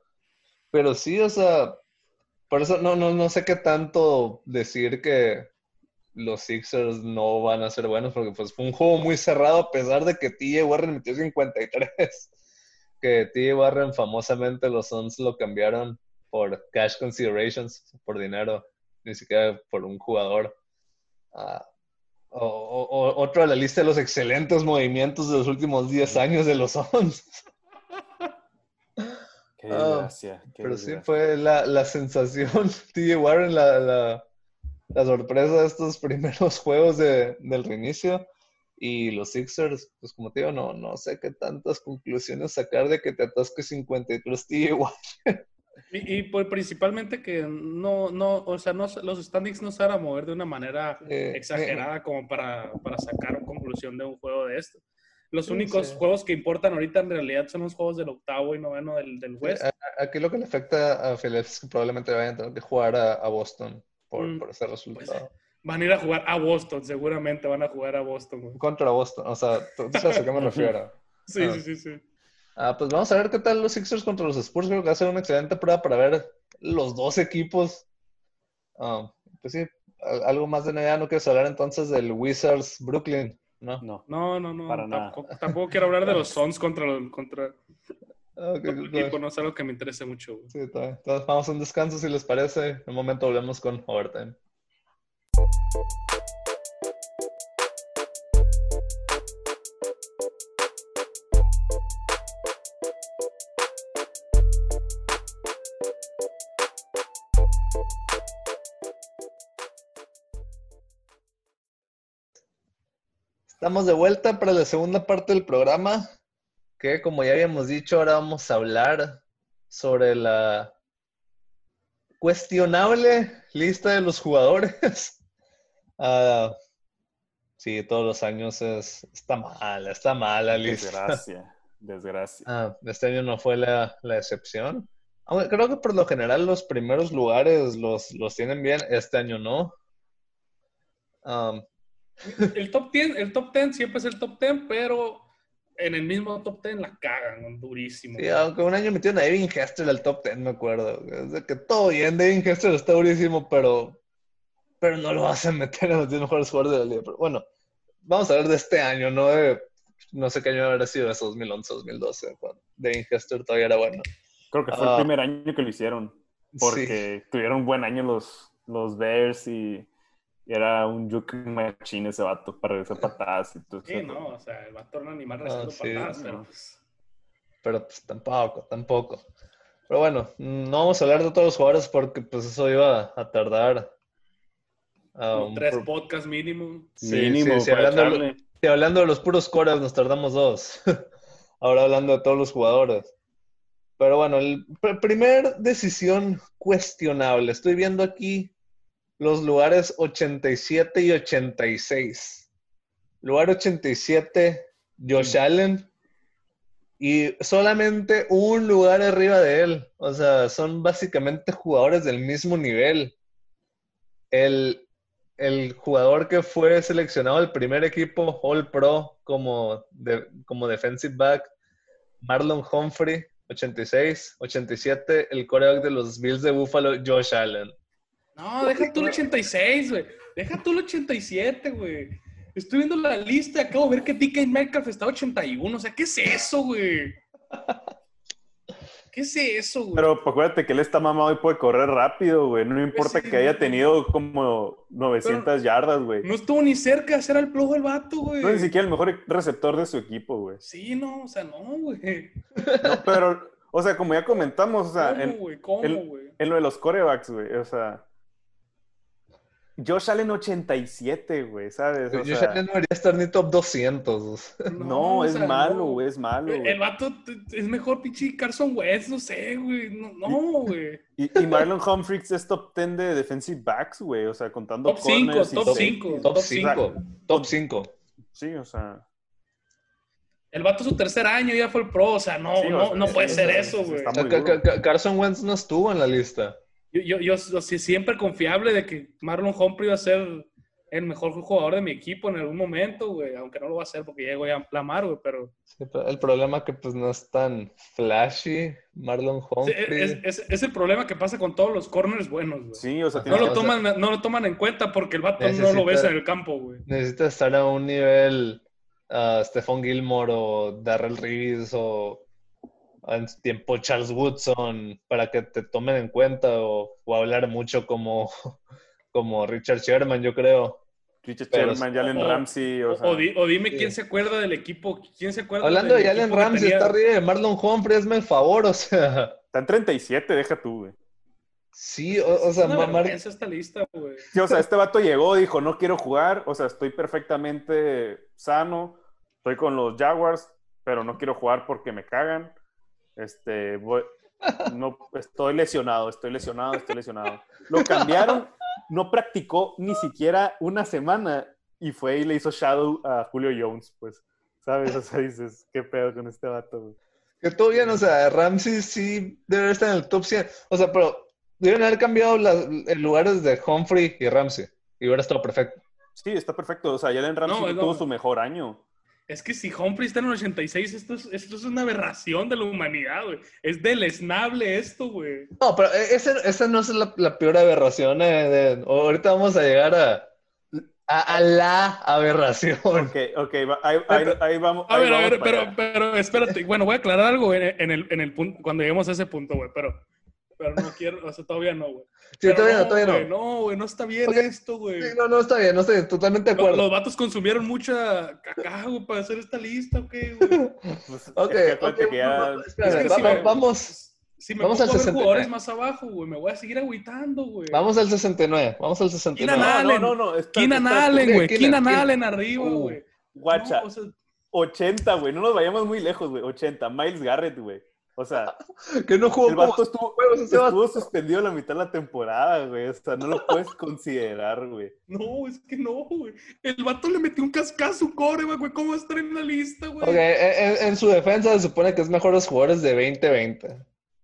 pero sí, o sea, por eso no, no, no sé qué tanto decir que los Sixers no van a ser buenos, porque pues fue un juego muy cerrado a pesar de que TJ Warren metió 53, que TJ Warren famosamente los Suns lo cambiaron por cash considerations, por dinero, ni siquiera por un jugador. Ah, o- otro de la lista de los excelentes movimientos de los últimos 10 años de los Suns. Qué Ah, desgracia. qué Pero sí fue la, la sensación, TJ Warren, la, la, la sorpresa de estos primeros juegos de- del reinicio. Y los Sixers, pues como te digo, no, no sé qué tantas conclusiones sacar de que te atasque 53 TJ. Y, y, pues principalmente que no, no, o sea, no, los standings no se van a mover de una manera Eh, exagerada como para, para sacar una conclusión de un juego de esto. Los Sí, únicos sí. juegos que importan ahorita en realidad son los juegos del octavo y noveno del, del West. Aquí lo que le afecta a Philadelphia es que probablemente vayan a tener que jugar a, a Boston por, Mm, por ese resultado. Van a ir a jugar a Boston, seguramente van a jugar a Boston. güey. Contra Boston, o sea, tú tú sabes a qué me refiero. Sí, Ah. sí, sí, sí. Ah, pues vamos a ver qué tal los Sixers contra los Spurs. Creo que va a ser una excelente prueba para ver los dos equipos. Ah, pues sí, al- algo más de NBA. No quieres hablar entonces del Wizards Brooklyn, ¿no? No. No, no, no. Para nada. tampoco, quiero hablar de los Suns contra Ok. equipo, no es algo que me interese mucho. güey. Sí, está bien. Entonces vamos a un descanso si les parece. En un momento volvemos con Overtime. Estamos de vuelta para la segunda parte del programa, que como ya habíamos dicho, ahora vamos a hablar sobre la cuestionable lista de los jugadores. Ah, sí, todos los años es, está mala, está mala la lista. Desgracia. Desgracia. Ah, este año no fue la, la excepción. Aunque creo que por lo general los primeros lugares los, los tienen bien, este año no. Um, El top 10, el top 10 siempre es el top 10, pero en el mismo top 10 la cagan durísimo. Sí, aunque un año metieron a Devin Hester al top 10, me acuerdo. Es de que todo bien, Devin Hester está durísimo, pero, pero no lo a meter en los 10 mejores jugadores de la liga. Pero bueno, vamos a ver de este año, no de, no sé qué año habrá sido, ese 2011, 2012, cuando Devin Hester todavía era bueno. Creo que fue Ah. el primer año que lo hicieron. Sí. Porque tuvieron un buen año los, los Bears y era un juke machine ese vato para regresar patadas y todo Sí, eso. no, o sea, el vato era un animal Ah, rezando sí, patadas, no. pero pues, Pero pues tampoco, tampoco. Pero bueno, no vamos a hablar de todos los jugadores porque pues eso iba a tardar. um, tres podcasts mínimo. Sí, mínimo. Sí, hablando, hablando, de los puros coras nos tardamos dos. Ahora hablando de todos los jugadores. Pero bueno, el primer decisión cuestionable. Estoy viendo aquí los lugares 87 y 86. Lugar 87, Josh Allen. Y solamente un lugar arriba de él. O sea, son básicamente jugadores del mismo nivel. El, el jugador que fue seleccionado al primer equipo All Pro como, como defensive back, Marlon Humphrey, 86, 87, el coreback de los Bills de Buffalo, Josh Allen. No, deja tú el 86, güey. Deja tú el 87, güey. Estoy viendo la lista y acabo de ver que DK Metcalf está 81. O sea, ¿qué es eso, güey? ¿Qué es eso, güey? Pero acuérdate que él está mamado y puede correr rápido, güey. No importa que haya tenido como 900 yardas, güey. No estuvo ni cerca de hacer al plojo el vato, güey. No es ni siquiera el mejor receptor de su equipo, güey. Sí, no, o sea, no, güey. No, pero, o sea, como ya comentamos, o sea, ¿Cómo, güey? ¿Cómo, güey? en lo de los corebacks, güey, o sea Josh Allen 87, güey, ¿sabes? O Josh Allen no debería estar ni top 200. No, es malo, güey, es malo. El, vato es mejor pinche Carson West, no sé, güey. No, güey. Y, Marlon Humphries es top 10 de defensive backs, güey. O sea, contando top 5, top 5. Top 5. Top 5. Sí, o sea. El vato su tercer año ya fue el pro, o sea, no, no, no puede ser eso, güey. Carson Wentz no estuvo en la lista. Yo, yo, siempre confiable de que Marlon Humphrey va a ser el mejor jugador de mi equipo en algún momento, güey. Aunque no lo va a hacer porque ya voy a plamar, güey, pero... el problema es que pues no es tan flashy Marlon Humphrey. es, el problema que pasa con todos los corners buenos, güey. Sí, o sea... No lo, toman, no lo toman en cuenta porque el vato no lo ves en el campo, güey. Necesita estar a un nivel... Uh, Stephon Gilmore o Darrell Reeves o en tiempo Charles Woodson para que te tomen en cuenta o, hablar mucho como, como Richard Sherman, yo creo. Richard Sherman, Jalen Ramsey. O, dime quién se acuerda del equipo. ¿Quién se acuerda Hablando de Jalen Ramsey, está arriba de Marlon Humphrey, hazme el favor, o sea. Está en 37, deja tú, güey. Sí, o, sea, Mar... esta lista, güey. Sí, o sea, este vato llegó, dijo, no quiero jugar, o sea, estoy perfectamente sano, estoy con los Jaguars, pero no quiero jugar porque me cagan. Este, no, estoy lesionado, estoy lesionado, estoy lesionado. Lo cambiaron, no practicó ni siquiera una semana y fue y le hizo shadow a Julio Jones, pues, ¿sabes? O sea, dices, ¿qué pedo con este vato, Que todo bien, o sea, Ramsey sí debe estar en el top 100. O sea, pero deben haber cambiado las, lugares de Humphrey y Ramsey y hubiera estado perfecto. Sí, está perfecto. O sea, Jalen Ramsey tuvo su mejor año. Es que si Humphrey está en el 86, esto es, esto es una aberración de la humanidad, güey. Es deleznable esto, güey. No, pero e, esa no es la, peor aberración. Eh, ahorita vamos a llegar a, a, la aberración. Ok, ok, ahí, vamos. A ver, a ver, pero, pero espérate. Bueno, voy a aclarar algo en, el, en el punto, cuando lleguemos a ese punto, güey, pero pero no quiero, o sea, todavía no, güey. Sí, todavía no, todavía no. no, güey, no está bien esto, güey. Sí, no, no está bien, no estoy totalmente de acuerdo. Los, vatos consumieron mucha cacao para hacer esta lista, ¿ok, güey? Pues, ok, vamos. Si me vamos al 69. jugadores más abajo, güey, me voy a seguir agüitando, güey. Vamos al 69, vamos al 69. Keenan Allen, no, no, no, Keenan Allen, güey, Keenan Allen arriba, uh, güey. Guacha, 80, güey, no nos vayamos muy lejos, güey, 80. Miles Garrett, güey. O sea, que no jugó el vato estuvo, estuvo suspendido la mitad de la temporada, güey. O sea, no lo puedes considerar, güey. No, es que no, güey. El vato le metió un cascazo core, güey. ¿Cómo va a estar en la lista, güey? Ok, en, su defensa se supone que es mejor los jugadores de 2020.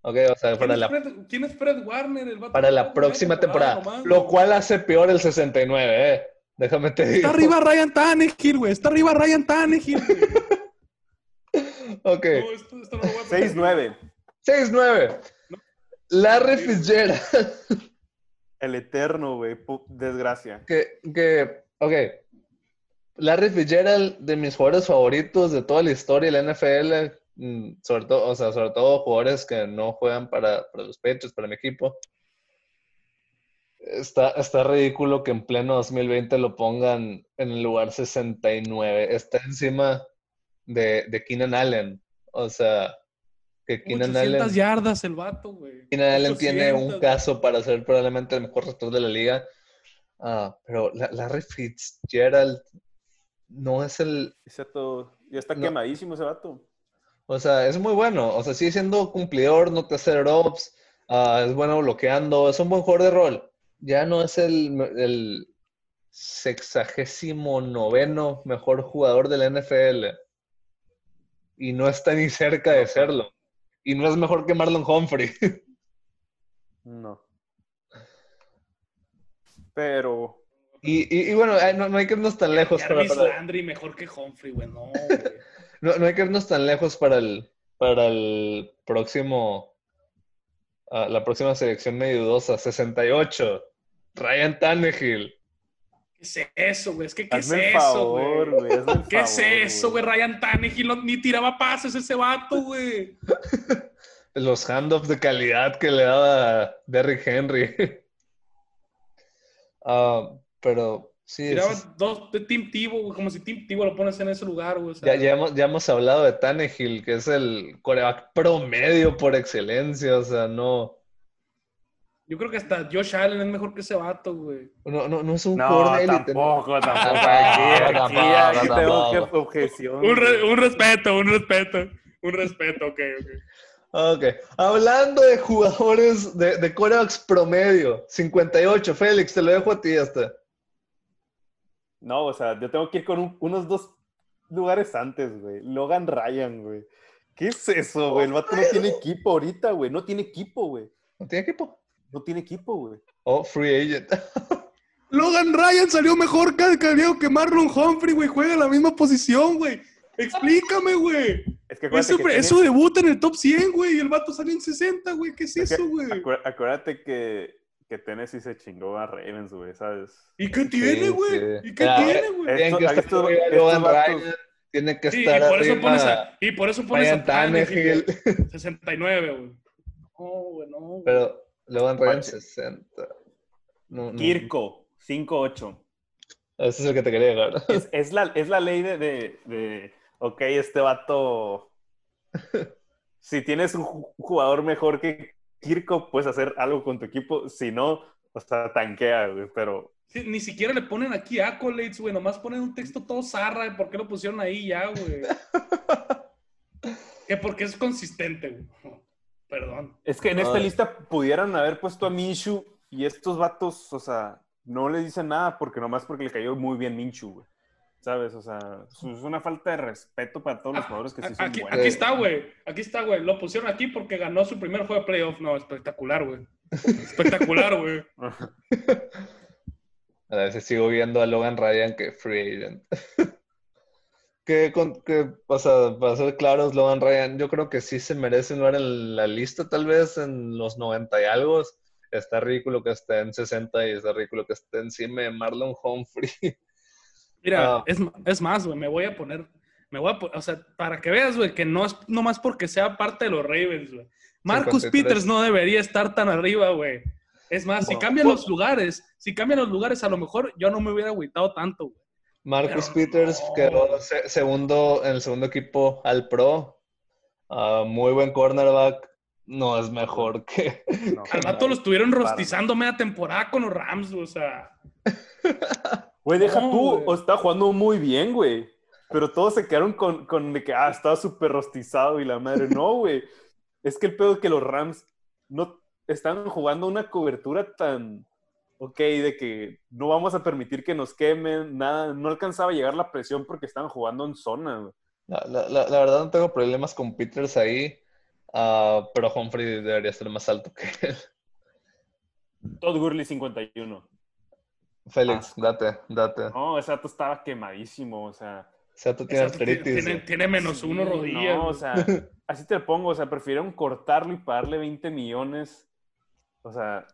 Ok, o sea, para la... ¿Quién es Fred Warner? El vato para la próxima temporada. lo cual hace peor el 69, eh. Déjame te digo. Está arriba Ryan Tannehill, güey. Está arriba Ryan Tannehill, güey. Ok. 6-9. 6-9. Larry Fitzgerald. El eterno, güey. Desgracia. Que, que, ok. Larry Fitzgerald, de mis jugadores favoritos de toda la historia de la NFL, mm, sobre todo, o sea, sobre todo jugadores que no juegan para, los pechos, para mi equipo. Está, está ridículo que en pleno 2020 lo pongan en el lugar 69. Está encima de, de Keenan Allen. O sea, que Keenan 800 Allen, yardas el vato, güey. Keenan Allen tiene un 800. caso para ser probablemente el mejor receptor de la liga. Ah, pero la- Larry Fitzgerald no es el, vato ya está No. quemadísimo ese vato. o sea, es muy bueno. O sea, sigue siendo cumplidor, no te hace drops, ah, es bueno bloqueando, es un buen jugador de rol. Ya no es el, el sexagésimo noveno mejor jugador de la NFL. Y no está ni cerca de serlo. Y no es mejor que Marlon Humphrey. No. Pero Y, y- y bueno, no, no hay que irnos tan lejos para, para- Landry mejor que Humphrey, güey. No, güey. no, no hay que irnos tan lejos para el, para el próximo, ah, la próxima selección medio dudosa, 68, Ryan Tannehill. ¿Qué es eso, güey? Es que, ¿qué hazme es el eso, favor, güey? güey. hazme el ¿Qué es favor, eso, güey? Ryan Tannehill ni tiraba pases ese vato, güey. Los handoffs de calidad que le daba Derrick Henry. Ah, pero sí, Tiraba es- dos de Team Tivo, güey. Como si Team Tivo lo pones en ese lugar, güey. o sea, ya, ya hemos, ya hemos hablado de Tannehill, que es el coreback promedio por excelencia. O sea, no, Yo creo que hasta Josh Allen es mejor que ese vato, güey. no, no, no es un No, jugador de élite. ¿no? tampoco, tampoco. Tampoco, Aquí, aquí, tampoco, aquí tengo tampoco. que objeción. Un, re- un respeto, un respeto. Un respeto, ok, ok. Ok. Hablando de jugadores de, de corebacks promedio, 58. Félix, te lo dejo a ti hasta. No, o sea, yo tengo que ir con un- unos dos lugares antes, güey. Logan Ryan, güey. ¿Qué es eso, güey? El vato no tiene equipo ahorita, güey. No tiene equipo, güey. ¿No tiene equipo? No tiene equipo, güey. Oh, free agent. Logan Ryan salió mejor que, que, que Marlon Humphrey, güey. Juega en la misma posición, güey. Explícame, güey. Es que Es su, que es tiene- su debut en el top 100, güey. Y el vato salió en 60, güey. ¿Qué es eso, güey? acuérdate que, que Tennessee se chingó a Ravens, güey, ¿sabes? ¿Y qué tiene, güey? sí. ¿Y qué tiene, güey? Tienen que estar estos- arriba estos Logan vatos- Ryan. Tiene que Sí, y estar por eso pones a, y por eso pones Ryan a Tannehill, Tannehill. güey. 69, güey. No, güey, no. güey. Pero Logan Ryan Juanche. 60. No, no. Kirko, 5-8. Ese es el que te quería llegar. Es, es la, es la ley de, de, de, ok, este vato, si tienes un ju- jugador mejor que Kirko, puedes hacer algo con tu equipo, si no, o sea, tanquea, güey, pero Sí, ni siquiera le ponen aquí accolades, güey. Nomás ponen un texto todo zarra. de ¿Por qué lo pusieron ahí ya, güey? que porque es consistente, güey. Perdón. es que en esta Ay. lista pudieran haber puesto a Minshu y estos vatos, o sea, no le dicen nada porque nomás porque le cayó muy bien Minshu, güey. ¿Sabes? O sea, es una falta de respeto para todos los jugadores que sí son Aquí, buenos. aquí está, güey. Aquí está, güey. Lo pusieron aquí porque ganó su primer juego de playoff. No, espectacular, güey. Espectacular, güey. A veces sigo viendo a Logan Ryan que free agent. que, con, que, o sea, para ser claros, Logan Ryan, yo creo que sí se merece lugar en la lista, tal vez en los 90 y algo. Está ridículo que esté en 60 y está ridículo que esté encima de Marlon Humphrey. Mira, Ah. es, es más, güey. Me voy a poner. Me voy a O sea, para que veas, güey, que no es nomás porque sea parte de los Ravens, güey. Marcus 53. Peters no debería estar tan arriba, güey. Es más, si cambian los lugares, si cambian los lugares, a lo mejor yo no me hubiera agüitado tanto, güey. Marcus Pero Peters no. quedó se- segundo en el segundo equipo al Pro. Ah, muy buen cornerback. No es mejor que. No, Al vato lo estuvieron rostizando media temporada con los Rams, o sea. Güey, deja No, tú, o está jugando muy bien, güey. Pero todos se quedaron con, con de que, ah, estaba súper rostizado y la madre. No, güey. Es que el pedo es que los Rams no están jugando una cobertura tan, ok, de que no vamos a permitir que nos quemen, nada. No alcanzaba a llegar la presión porque estaban jugando en zona, güey. La, la- la- la verdad no tengo problemas con Peters ahí. ah, pero Humphrey debería ser más alto que él. Todd Gurley 51. Félix, Asco. date, date. No, ese dato estaba quemadísimo, o sea. O sea, tú tienes artritis. tiene- menos uno Sí, rodillas. No, o sea, así te lo pongo, o sea, prefirieron cortarlo y pagarle 20 millones, o sea,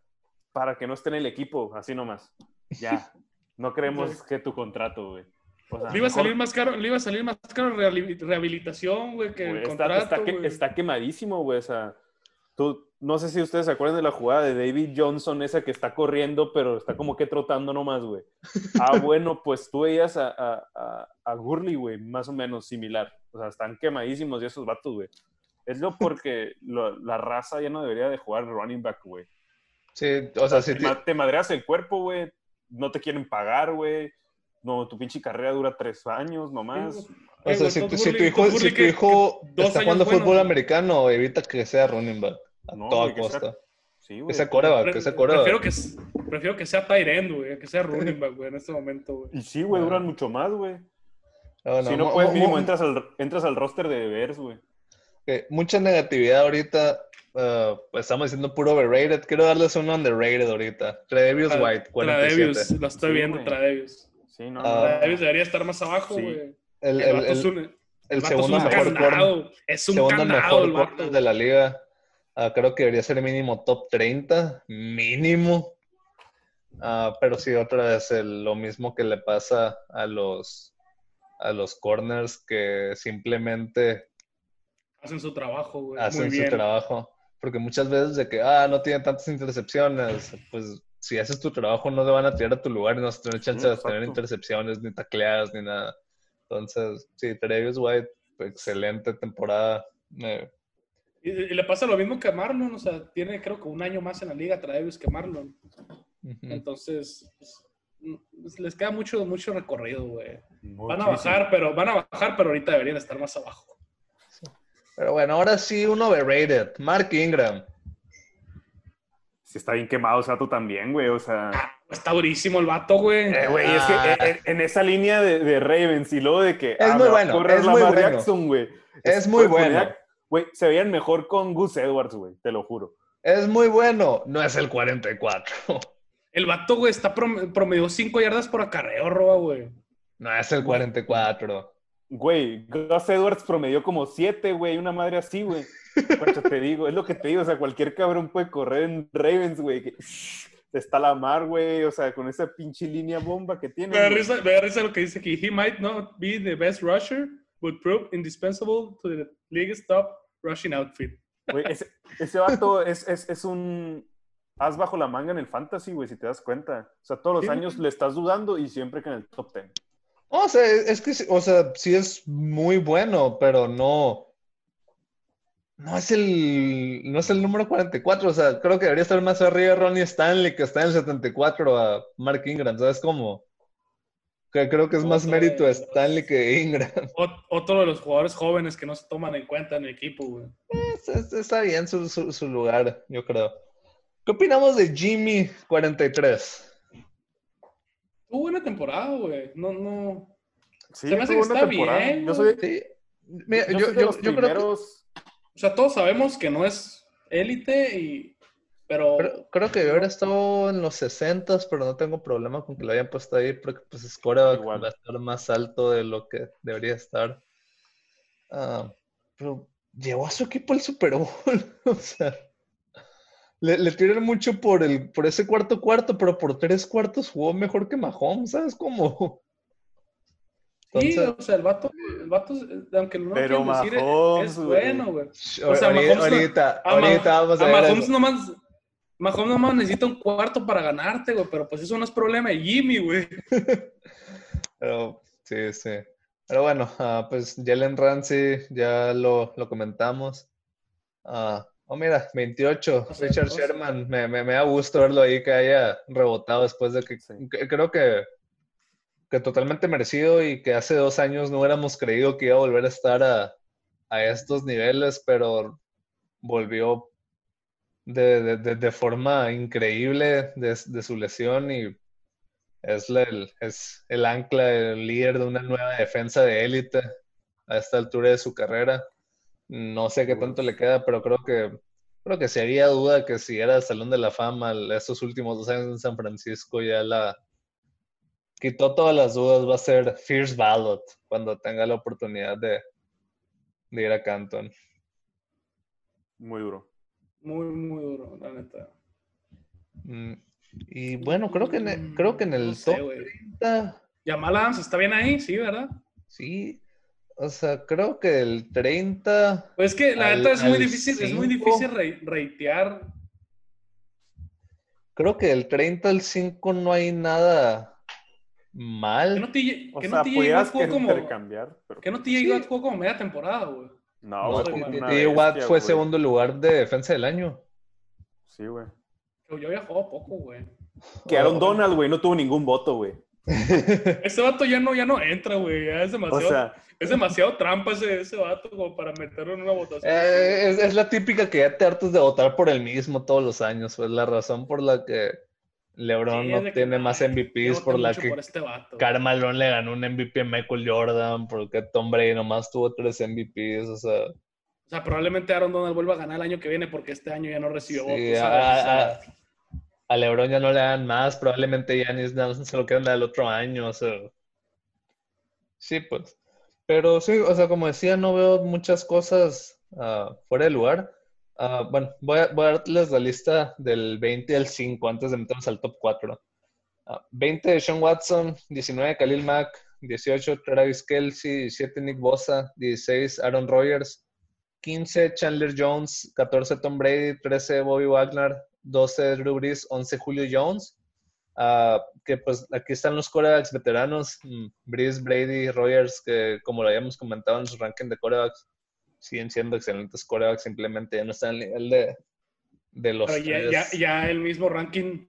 para que no esté en el equipo, así nomás. Ya, no queremos que tu contrato, güey. O sea, Le iba a salir más caro, le iba a salir más caro rehabi- rehabilitación, güey, que güey, el está, contrato, está que- güey. está quemadísimo, güey, o sea, tú, no sé si ustedes se acuerdan de la jugada de David Johnson, esa que está corriendo, pero está como que trotando nomás, güey. Ah, bueno, pues tú veías a, a, a, a Gurley, güey, más o menos similar. O sea, están quemadísimos y esos vatos, güey. Es lo porque lo- la raza ya no debería de jugar running back, güey. Sí, o sea, sí, te, te madreas el cuerpo, güey. No te quieren pagar, güey. No, tu pinche carrera dura tres años nomás. o Eh, sea, güey, si, tu- si tu Gurley- hijo, si tu que está jugando bueno, fútbol americano, evita que sea running back a No, toda que sea- costa. Sí, Que güey. sea coreback, Pre- que sea coreback. prefiero, que, s- prefiero que sea tight end, güey, que sea running back, güey, en este momento, güey. Y sí, güey, duran mucho más, güey. Ah, no, si no puedes, mínimo entras al, entras al roster de Bears, güey. que mucha negatividad ahorita. Ah, pues estamos diciendo puro overrated. Quiero darles un underrated ahorita. Tredavious Tra- White, 47. Tradevius, lo estoy Sí, viendo, güey. Tradevius. Sí, no. Ah. Tradevius debería estar más abajo, güey. El, El, el- vato el- es un, el el vato segundo es mejor corner. Es un segundo candado mejor el de la liga. Ah, creo que debería ser mínimo top 30, mínimo. Ah, pero sí, otra vez el- lo mismo que le pasa a los, a los corners que simplemente Hacen su trabajo, güey. hacen Muy su trabajo. Porque muchas veces de que, ah, no tienen tantas intercepciones, pues si haces tu trabajo no le van a tirar a tu lugar y no vas a tener chance de tener intercepciones, ni tacleadas, ni nada. Entonces, sí, Travis White, excelente temporada. Eh, Y, y le pasa lo mismo que a Marlon, o sea, tiene creo que un año más en la liga Tradevius que Marlon. Entonces, pues, pues, les queda mucho, mucho recorrido, güey. Van a bajar, pero van a bajar, pero ahorita deberían estar más abajo. Pero bueno, ahora sí, un overrated. Mark Ingram. Sí, está bien quemado, o sea, tú también, güey. O sea. Ah, está durísimo el vato, güey. Eh, güey, es que Ah. eh, en, esa línea de, de Ravens y luego de que. Es ah, muy bueno, es muy bueno. Jackson, güey. Es muy bueno. poner- Güey, se veían mejor con Gus Edwards, güey, te lo juro. Es muy bueno, no es el 44. El vato, güey, está prom promedió 5 yardas por acarreo, roba, güey. No es el 44. Güey, Gus Edwards promedió como siete, güey, una madre así, güey. Te digo, es lo que te digo, o sea, cualquier cabrón puede correr en Ravens, güey. que- Está la mar, güey, o sea, con esa pinche línea bomba que tiene. Me da risa, me da risa lo que dice aquí. He might not be the best rusher, but prove indispensable to the league's top rushing outfit. Güey, ese, ese vato es, es, es un as bajo la manga en el fantasy, güey, si te das cuenta. O sea, todos los Sí, años le estás dudando y siempre que en el top 10. O sea, es que, o sea, sí es muy bueno, pero no. No es el, no es el número 44. O sea, creo que debería estar más arriba Ronnie Stanley, que está en el 74 a Mark Ingram. ¿Sabes cómo? Que creo que es más mérito de. Stanley que Ingram. Ot- otro de los jugadores jóvenes que no se toman en cuenta en el equipo, güey. Es- es- Está bien su, su, su lugar, yo creo. ¿Qué opinamos de Jimmy 43? Tuvo buena temporada, güey. No, no. Sí, Se me hace que está temporada. bien, Yo soy, Sí. Mira, yo yo, soy de yo- los yo creo que. O sea, todos sabemos que no es élite y. Pero. creo, creo que hubiera estado en los 60, pero no tengo problema con que lo hayan puesto ahí, porque pues Score Igual. va a estar más alto de lo que debería estar. Ah, pero llevó a su equipo al Super Bowl. o sea, le, le tiran mucho por, el, por ese cuarto cuarto, pero por tres cuartos jugó mejor que Mahomes, ¿sabes cómo? sí, o sea, el vato, el vato, aunque no lo Pero quieran decir, es- Mahomes, es güey. bueno, güey. o sea, ahorita, Mahomes no- ahorita, A, ahorita vamos a, a ver Mahomes eso. nomás. Mahomes nomás necesita un cuarto para ganarte, güey. Pero pues eso no es problema de Jimmy, güey. Pero, sí, sí. Pero bueno, ah, pues Jalen Ramsey, ya lo, lo comentamos. Ah, oh, mira, 28. O sea, Richard o sea- Sherman, me, me, me da gusto verlo ahí que haya rebotado después de que, Sí. que- creo que, que totalmente merecido y que hace dos años no hubiéramos creído que iba a volver a estar a, a estos niveles, pero volvió de, de- de- de forma increíble de, de su lesión y es, la- el, es el ancla, el líder de una nueva defensa de élite a esta altura de su carrera. No sé qué tanto le queda, pero creo que creo que sería duda que si era el Salón de la Fama estos últimos dos años en San Francisco ya la quitó todas las dudas, va a ser Fierce Ballot cuando tenga la oportunidad de, de ir a Canton. Muy duro. Muy, muy duro, la neta. Mm, Y bueno, creo que en el, creo que en el No sé, top güey. 30 Jamal Adams está bien ahí, sí, ¿verdad? Sí, o sea, creo que el 30, Pues es que la neta es muy difícil, es muy difícil re- reitear. creo que del 30 al 5 no hay nada Que mal. no te, O que sea, no te pudieras jugó como. pero Que no te Sí. jugó como media temporada, güey. No, No, güey, T.J. Watt fue güey. segundo lugar de defensa del año. Sí, güey. Yo ya jugado poco, güey. Que Aaron Donald, güey, no tuvo ningún voto, güey. Ese vato ya no, ya no entra, güey. Ya es O demasiado, sea, es demasiado trampa ese, ese vato como para meterlo en una votación. Eh, es, es la típica que ya te hartas de votar por el mismo todos los años. Pues la razón por la que LeBron Sí, no que, tiene más MVPs, por la que por este. Carmelo le ganó un MVP a Michael Jordan, porque Tom Brady nomás tuvo tres MVPs. O sea, O sea, probablemente Aaron Donald vuelva a ganar el año que viene porque este año ya no recibió Sí, votos. a-. O a- a LeBron ya no le dan más. Probablemente más se lo quieran dar el otro año. O sea, sí, pues. Pero sí, o sea, como decía, no veo muchas cosas ah, fuera de lugar. Ah, bueno, voy a, voy a darles la lista del 20 al 5 antes de meternos al top 4. Ah, 20 Sean Watson, 19 Khalil Mack, 18 Travis Kelsey, 17 Nick Bosa, 16 Aaron Rodgers, 15 Chandler Jones, 14 Tom Brady, 13 Bobby Wagner, 12 Drew Brees, 11 Julio Jones. Ah, que pues aquí están los corebacks veteranos, mm, Brees, Brady, Rogers, que como lo habíamos comentado en su ranking de corebacks, siguen siendo excelentes corebacks, simplemente ya no están al nivel de, de los pero ya, ya, ya el mismo ranking.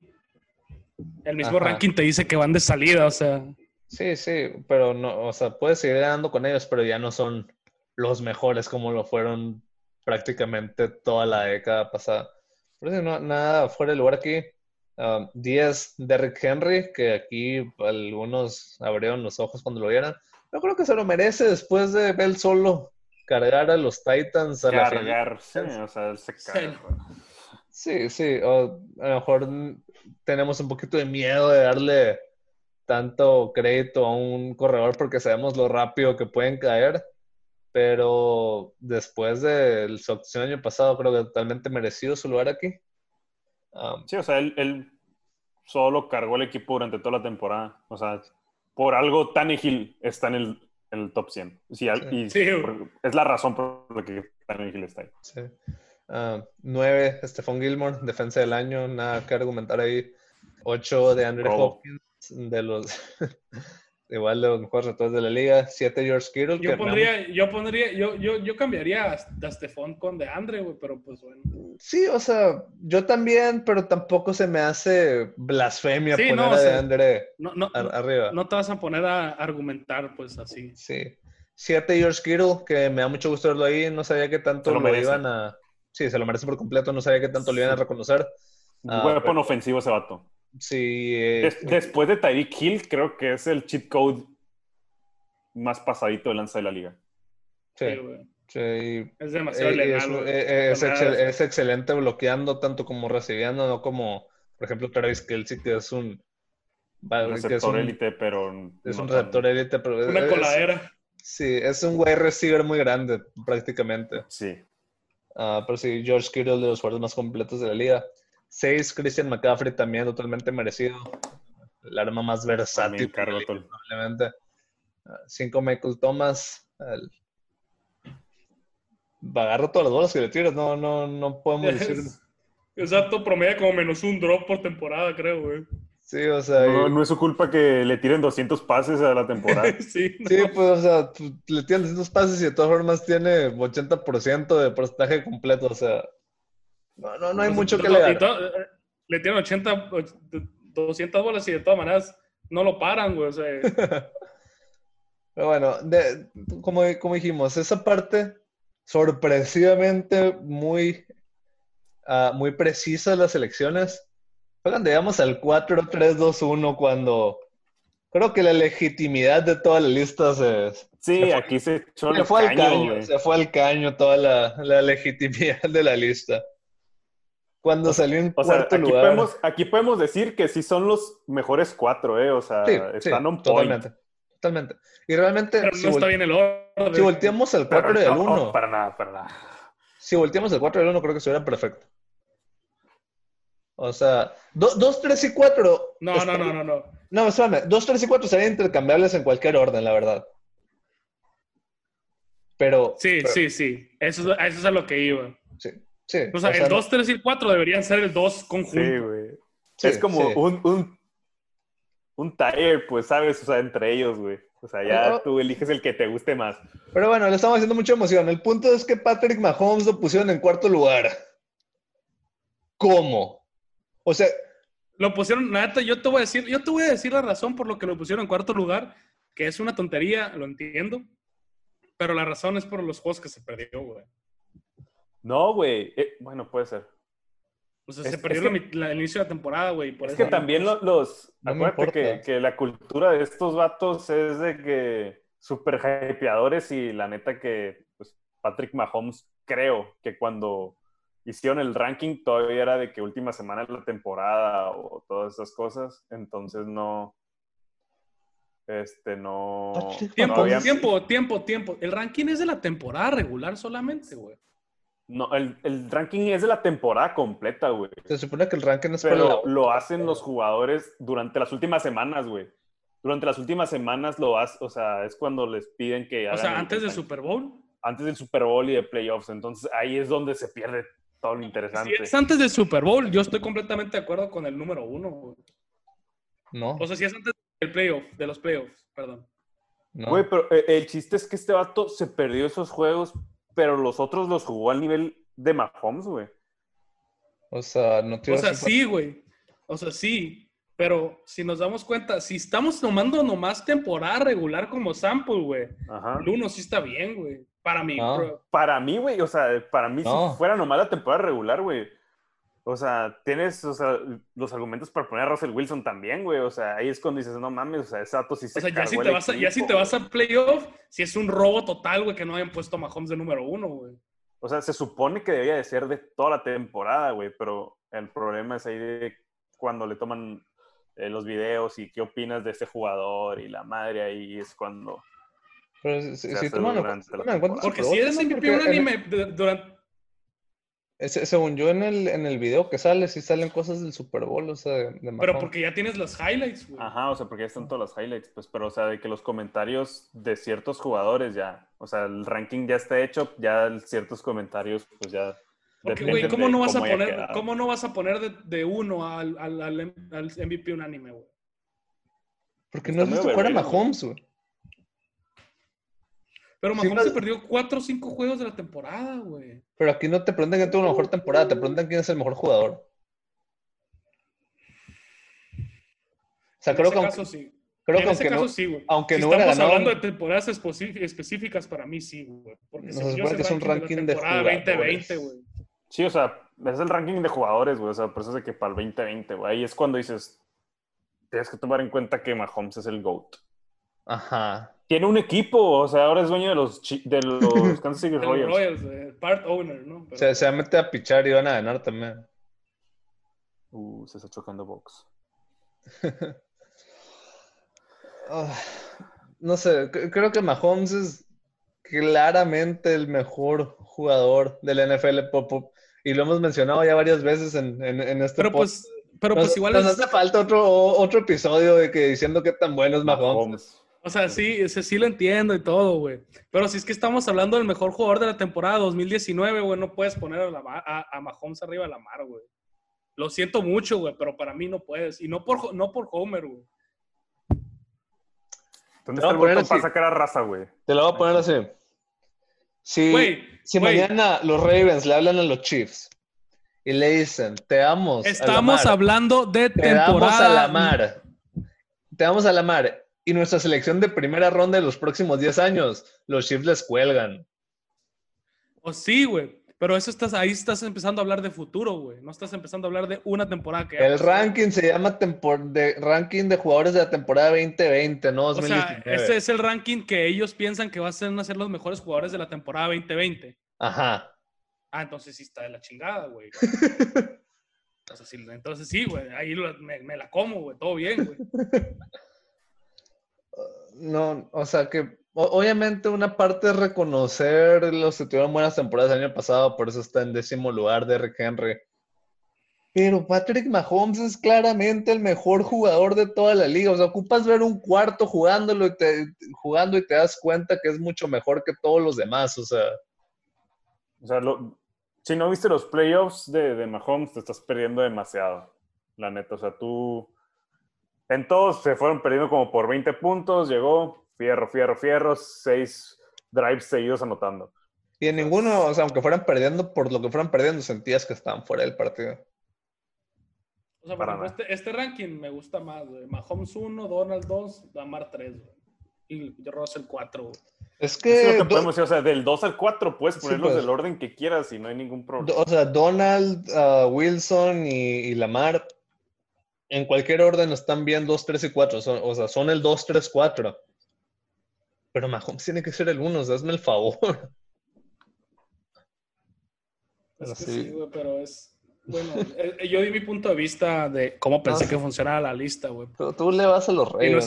El mismo Ajá. ranking te dice que van de salida, o sea. Sí, sí, pero no, o sea, puedes seguir ganando con ellos, pero ya no son los mejores como lo fueron prácticamente toda la década pasada. Por eso no, nada fuera de lugar aquí. Um, 10 Derrick Henry, que aquí algunos abrieron los ojos cuando lo vieran. Yo creo que se lo merece después de ver solo cargar a los Titans a la cargar, sí, o sea, él se carga. güey. Sí, sí, o a lo mejor tenemos un poquito de miedo de darle tanto crédito a un corredor porque sabemos lo rápido que pueden caer, pero después de su actuación el año pasado creo que totalmente merecido su lugar aquí. Um, Sí, o sea, él, él solo cargó el equipo durante toda la temporada. O sea, por algo Tannehill está en el, en el top 100. Sí, al- y Sí, es la razón por la que Tannehill está ahí. sí. Nueve, Stephon Gilmore, defensa del año, nada que argumentar ahí. Ocho de Andrew. Hopkins, de los igual de los mejores retos de la liga. Siete, George Kittle. Yo pondría, yo pondría, yo, yo, yo cambiaría a, Stephon con de Andre, güey, pero pues bueno. Sí, o sea, yo también, pero tampoco se me hace blasfemia Sí, poner no, o a sea, DeAndre No, no, ar- arriba. no te vas a poner a argumentar, pues así. Sí. Siete, George Kittle, que me da mucho gusto verlo ahí. No sabía que tanto lo lo, iban a. Sí, se lo merece por completo. No sabía que tanto lo iban a Sí. reconocer. Ah, Weapon pero- ofensivo ese vato. Sí, eh, Des- después de Tyreek Hill, creo que es el cheat code más pasadito de lanza de la liga. sí, Sí, güey. sí. Es demasiado Eh, legal, es, güey. eh, es excel- excelente bloqueando tanto como recibiendo, no como, por ejemplo, Travis Kelsey, que es un. Receptor un, élite, pero. es no un tan- receptor élite, pero Una es- coladera. Sí, es un wide receiver muy grande, prácticamente. Sí. Ah, pero sí, George Kittle de los jugadores más completos de la liga. Seis, Christian McCaffrey también totalmente merecido. El arma más versátil probablemente. Ah, cinco, Michael Thomas. El... Agarra todas las bolas que le tiras, no, no, no podemos decir. Exacto, promedia como menos un drop por temporada, creo, güey. Sí, o sea, No, y- no es su culpa que le tiren 200 pases a la temporada. sí, no. sí, pues, o sea, le tiran distintos pases y de todas formas tiene 80% de porcentaje completo, o sea, no, no, no hay Pues, mucho que le eh, Le tiran 80, och- 200 bolas y de todas maneras no lo paran, güey. O sea, Pero bueno, de- como, como dijimos, esa parte sorpresivamente muy, ah, muy precisa de las elecciones. Fue cuando llegamos al 4-3-2-1 cuando creo que la legitimidad de toda la lista se, Sí, Se fue- aquí se echó se el fue al caño, caño, güey. se fue al caño toda la, la legitimidad de la lista. Cuando salió en O sea, cuarto aquí lugar. podemos, aquí podemos decir que sí son los mejores cuatro, ¿eh? O sea, Sí, sí, están on point. totalmente. Totalmente. Y realmente, pero si, no está bien el orden. si volteamos al 4 y al no, 1, para nada, para nada. si volteamos al 4 y al 1, creo que estuviera perfecto. O sea, 2, 3 y 4. No, no, no, no, no. No, espérame. 2, 3 y 4 serían intercambiables en cualquier orden, la verdad. Pero. Sí, pero- sí, sí. Eso, es- eso es a lo que iba. Sí. Sí, O sea, o el no- 2, 3 y el 4 deberían ser el 2 conjunto. Sí, güey. sí, es como sí. un, un, un tire, pues, ¿sabes? O sea, entre ellos, güey. O sea, ya tú eliges el que te guste más. Pero bueno, le estamos haciendo mucha emoción. El punto es que Patrick Mahomes lo pusieron en cuarto lugar. ¿Cómo? O sea, Lo pusieron, neta, yo te voy a decir, yo te voy a decir la razón por lo que lo pusieron en cuarto lugar, que es una tontería, lo entiendo, pero la razón es por los juegos que se perdió, güey. No, güey. Eh, bueno, puede ser. O sea, Es- se perdió que- la el inicio de la temporada, güey. por Es eso que también lo- los... No acuérdate que, la cultura de estos vatos es de que super hypeadores y la neta que pues, Patrick Mahomes creo que cuando hicieron el ranking todavía era de que última semana de la temporada o todas esas cosas. Entonces no... Este, no... Tiempo, había- tiempo, tiempo, tiempo. El ranking es de la temporada regular solamente, güey. No, el, el ranking es de la temporada completa, güey. se supone que el ranking es para Pero la- lo hacen los jugadores durante las últimas semanas, güey. Durante las últimas semanas lo hacen, o sea, es cuando les piden que O hagan sea, antes del Super Bowl. antes del Super Bowl y de playoffs. Entonces ahí es donde se pierde todo lo Si interesante. es antes del Super Bowl, yo estoy completamente de acuerdo con el número uno, güey. No, O sea, si es antes del playoff, de los playoffs, perdón. no. Güey, pero eh, el chiste es que este vato se perdió esos juegos, pero los otros los jugó al nivel de Mahomes, güey. O sea, no te O sea, sí, güey. O sea, sí. Pero si nos damos cuenta, si estamos tomando nomás temporada regular como sample, güey, Ajá. el uno sí está bien, güey. Para mí. No. bro. Para mí, güey, o sea, para mí No. si fuera nomás la temporada regular, güey. O sea, tienes o sea, los argumentos para poner a Russell Wilson también, güey. O sea, ahí es cuando dices, no mames, o sea, ese dato sí se O sea, ya si, te vas a, ya si te vas a playoff, si es un robo total, güey, que no hayan puesto a Mahomes de número uno, güey. O sea, se supone que debía de ser de toda la temporada, güey, pero el problema es ahí de cuando le toman eh, los videos y qué opinas de este jugador y la madre ahí es cuando... Pero si, si toman Porque si eres MVP un anime durante... ese- según yo en el, en el video que sale, sí salen cosas del Super Bowl, o sea, de, de Pero porque ya tienes los highlights, güey. Ajá, o sea, porque ya están todas las highlights, pues, pero o sea, de que los comentarios de ciertos jugadores ya, o sea, el ranking ya está hecho, ya ciertos comentarios, pues ya... Porque, güey, ¿cómo no vas a poner, cómo no vas a poner de, de uno al, al, al, al MVP unánime, güey? Porque Está no justo fuera overrated, güey. Mahomes, güey. Pero Sí, Mahomes no- se perdió cuatro o cinco juegos de la temporada, güey. Pero aquí no te preguntan quién tuvo la mejor temporada, te preguntan quién es el mejor jugador. O sea, En creo ese que, caso, aunque, sí. creo en que ese aunque caso, no, sí, güey. aunque si no estamos ganado- hablando de temporadas específicas, para mí, sí, güey. Porque No, se yo que es un ranking de de la temporada jugadores. 2020, güey. Sí, o sea, es el ranking de jugadores, güey, o sea, por eso es de que para el 2020, güey, ahí es cuando dices, tienes que tomar en cuenta que Mahomes es el GOAT. Ajá. Tiene un equipo, o sea, ahora es dueño de los, chi- de los Kansas City Royals. Royals, güey, part owner, ¿no? Pero- Se, se va a meter a pichar y van a ganar también. Uh, se está chocando box. Ah, no sé, creo que Mahomes es claramente el mejor jugador del NFL pop, pop, y lo hemos mencionado ya varias veces en, en, en este Pero podcast. pues, pero nos, pues igual nos es, hace falta otro, otro episodio de que diciendo qué tan bueno es Mahomes. Mahomes. O sea, sí, ese sí lo entiendo y todo, güey. Pero si es que estamos hablando del mejor jugador de la temporada 2019, güey, no puedes poner a, la a, a Mahomes arriba de la mar, güey. Lo siento mucho, güey, pero para mí no puedes. Y no por, no por Homer, güey. ¿Dónde está el botón para sacar a raza, güey? Te lo voy a poner así. Si, mañana los Ravens le hablan a los Chiefs y le dicen, te damos a la Estamos mar, hablando de te damos a temporada. la mar, te damos a la mar, y nuestra selección de primera ronda de los próximos 10 años, los Chiefs les cuelgan. O sí, güey. Pero eso estás, ahí estás empezando a hablar de futuro, güey. No estás empezando a hablar de una temporada que El ranking se llama de, ranking de jugadores de la temporada 2020, no O sea, 2019. ese es el ranking que ellos piensan que van a ser, van a ser los mejores jugadores de la temporada 2020. Ajá. Ah, entonces sí está de la chingada, güey. Entonces sí, güey. Ahí me la como, güey. Todo bien, güey. No, o sea que obviamente una parte es reconocer los que tuvieron buenas temporadas el año pasado, por eso está en décimo lugar de Rick Henry. Pero Patrick Mahomes es claramente el mejor jugador de toda la liga. O sea, ocupas ver un cuarto jugándolo y te, jugando y te das cuenta que es mucho mejor que todos los demás. O sea, O sea, si no viste los playoffs de Mahomes, te estás perdiendo demasiado, la neta. O sea, tú... En todos se fueron perdiendo como por 20 puntos, llegó, fierro, fierro, fierro, seis drives seguidos anotando. Y en ninguno, o sea, aunque fueran perdiendo, por lo que fueran perdiendo, sentías que estaban fuera del partido. O sea, por ejemplo, este, este ranking me gusta más, güey. Mahomes 1, Donald 2, Lamar 3, güey. Y Russell 4, güey. Es Es que, lo que do- podemos decir, o sea, del 2 al 4 puedes Sí, ponerlos pues. del orden que quieras y no hay ningún problema. o sea, Donald, ah, Wilson y, y Lamar, en cualquier orden están bien 2, 3 y 4. Son- o sea, son el 2, 3, 4. Pero Mahomes tiene que ser el 1, o sea, hazme el favor. Es Pero que sí. güey, pero es. Bueno, eh, eh, yo di mi punto de vista de cómo pensé que funcionaba la lista, güey. Pero tú le vas a los Si no,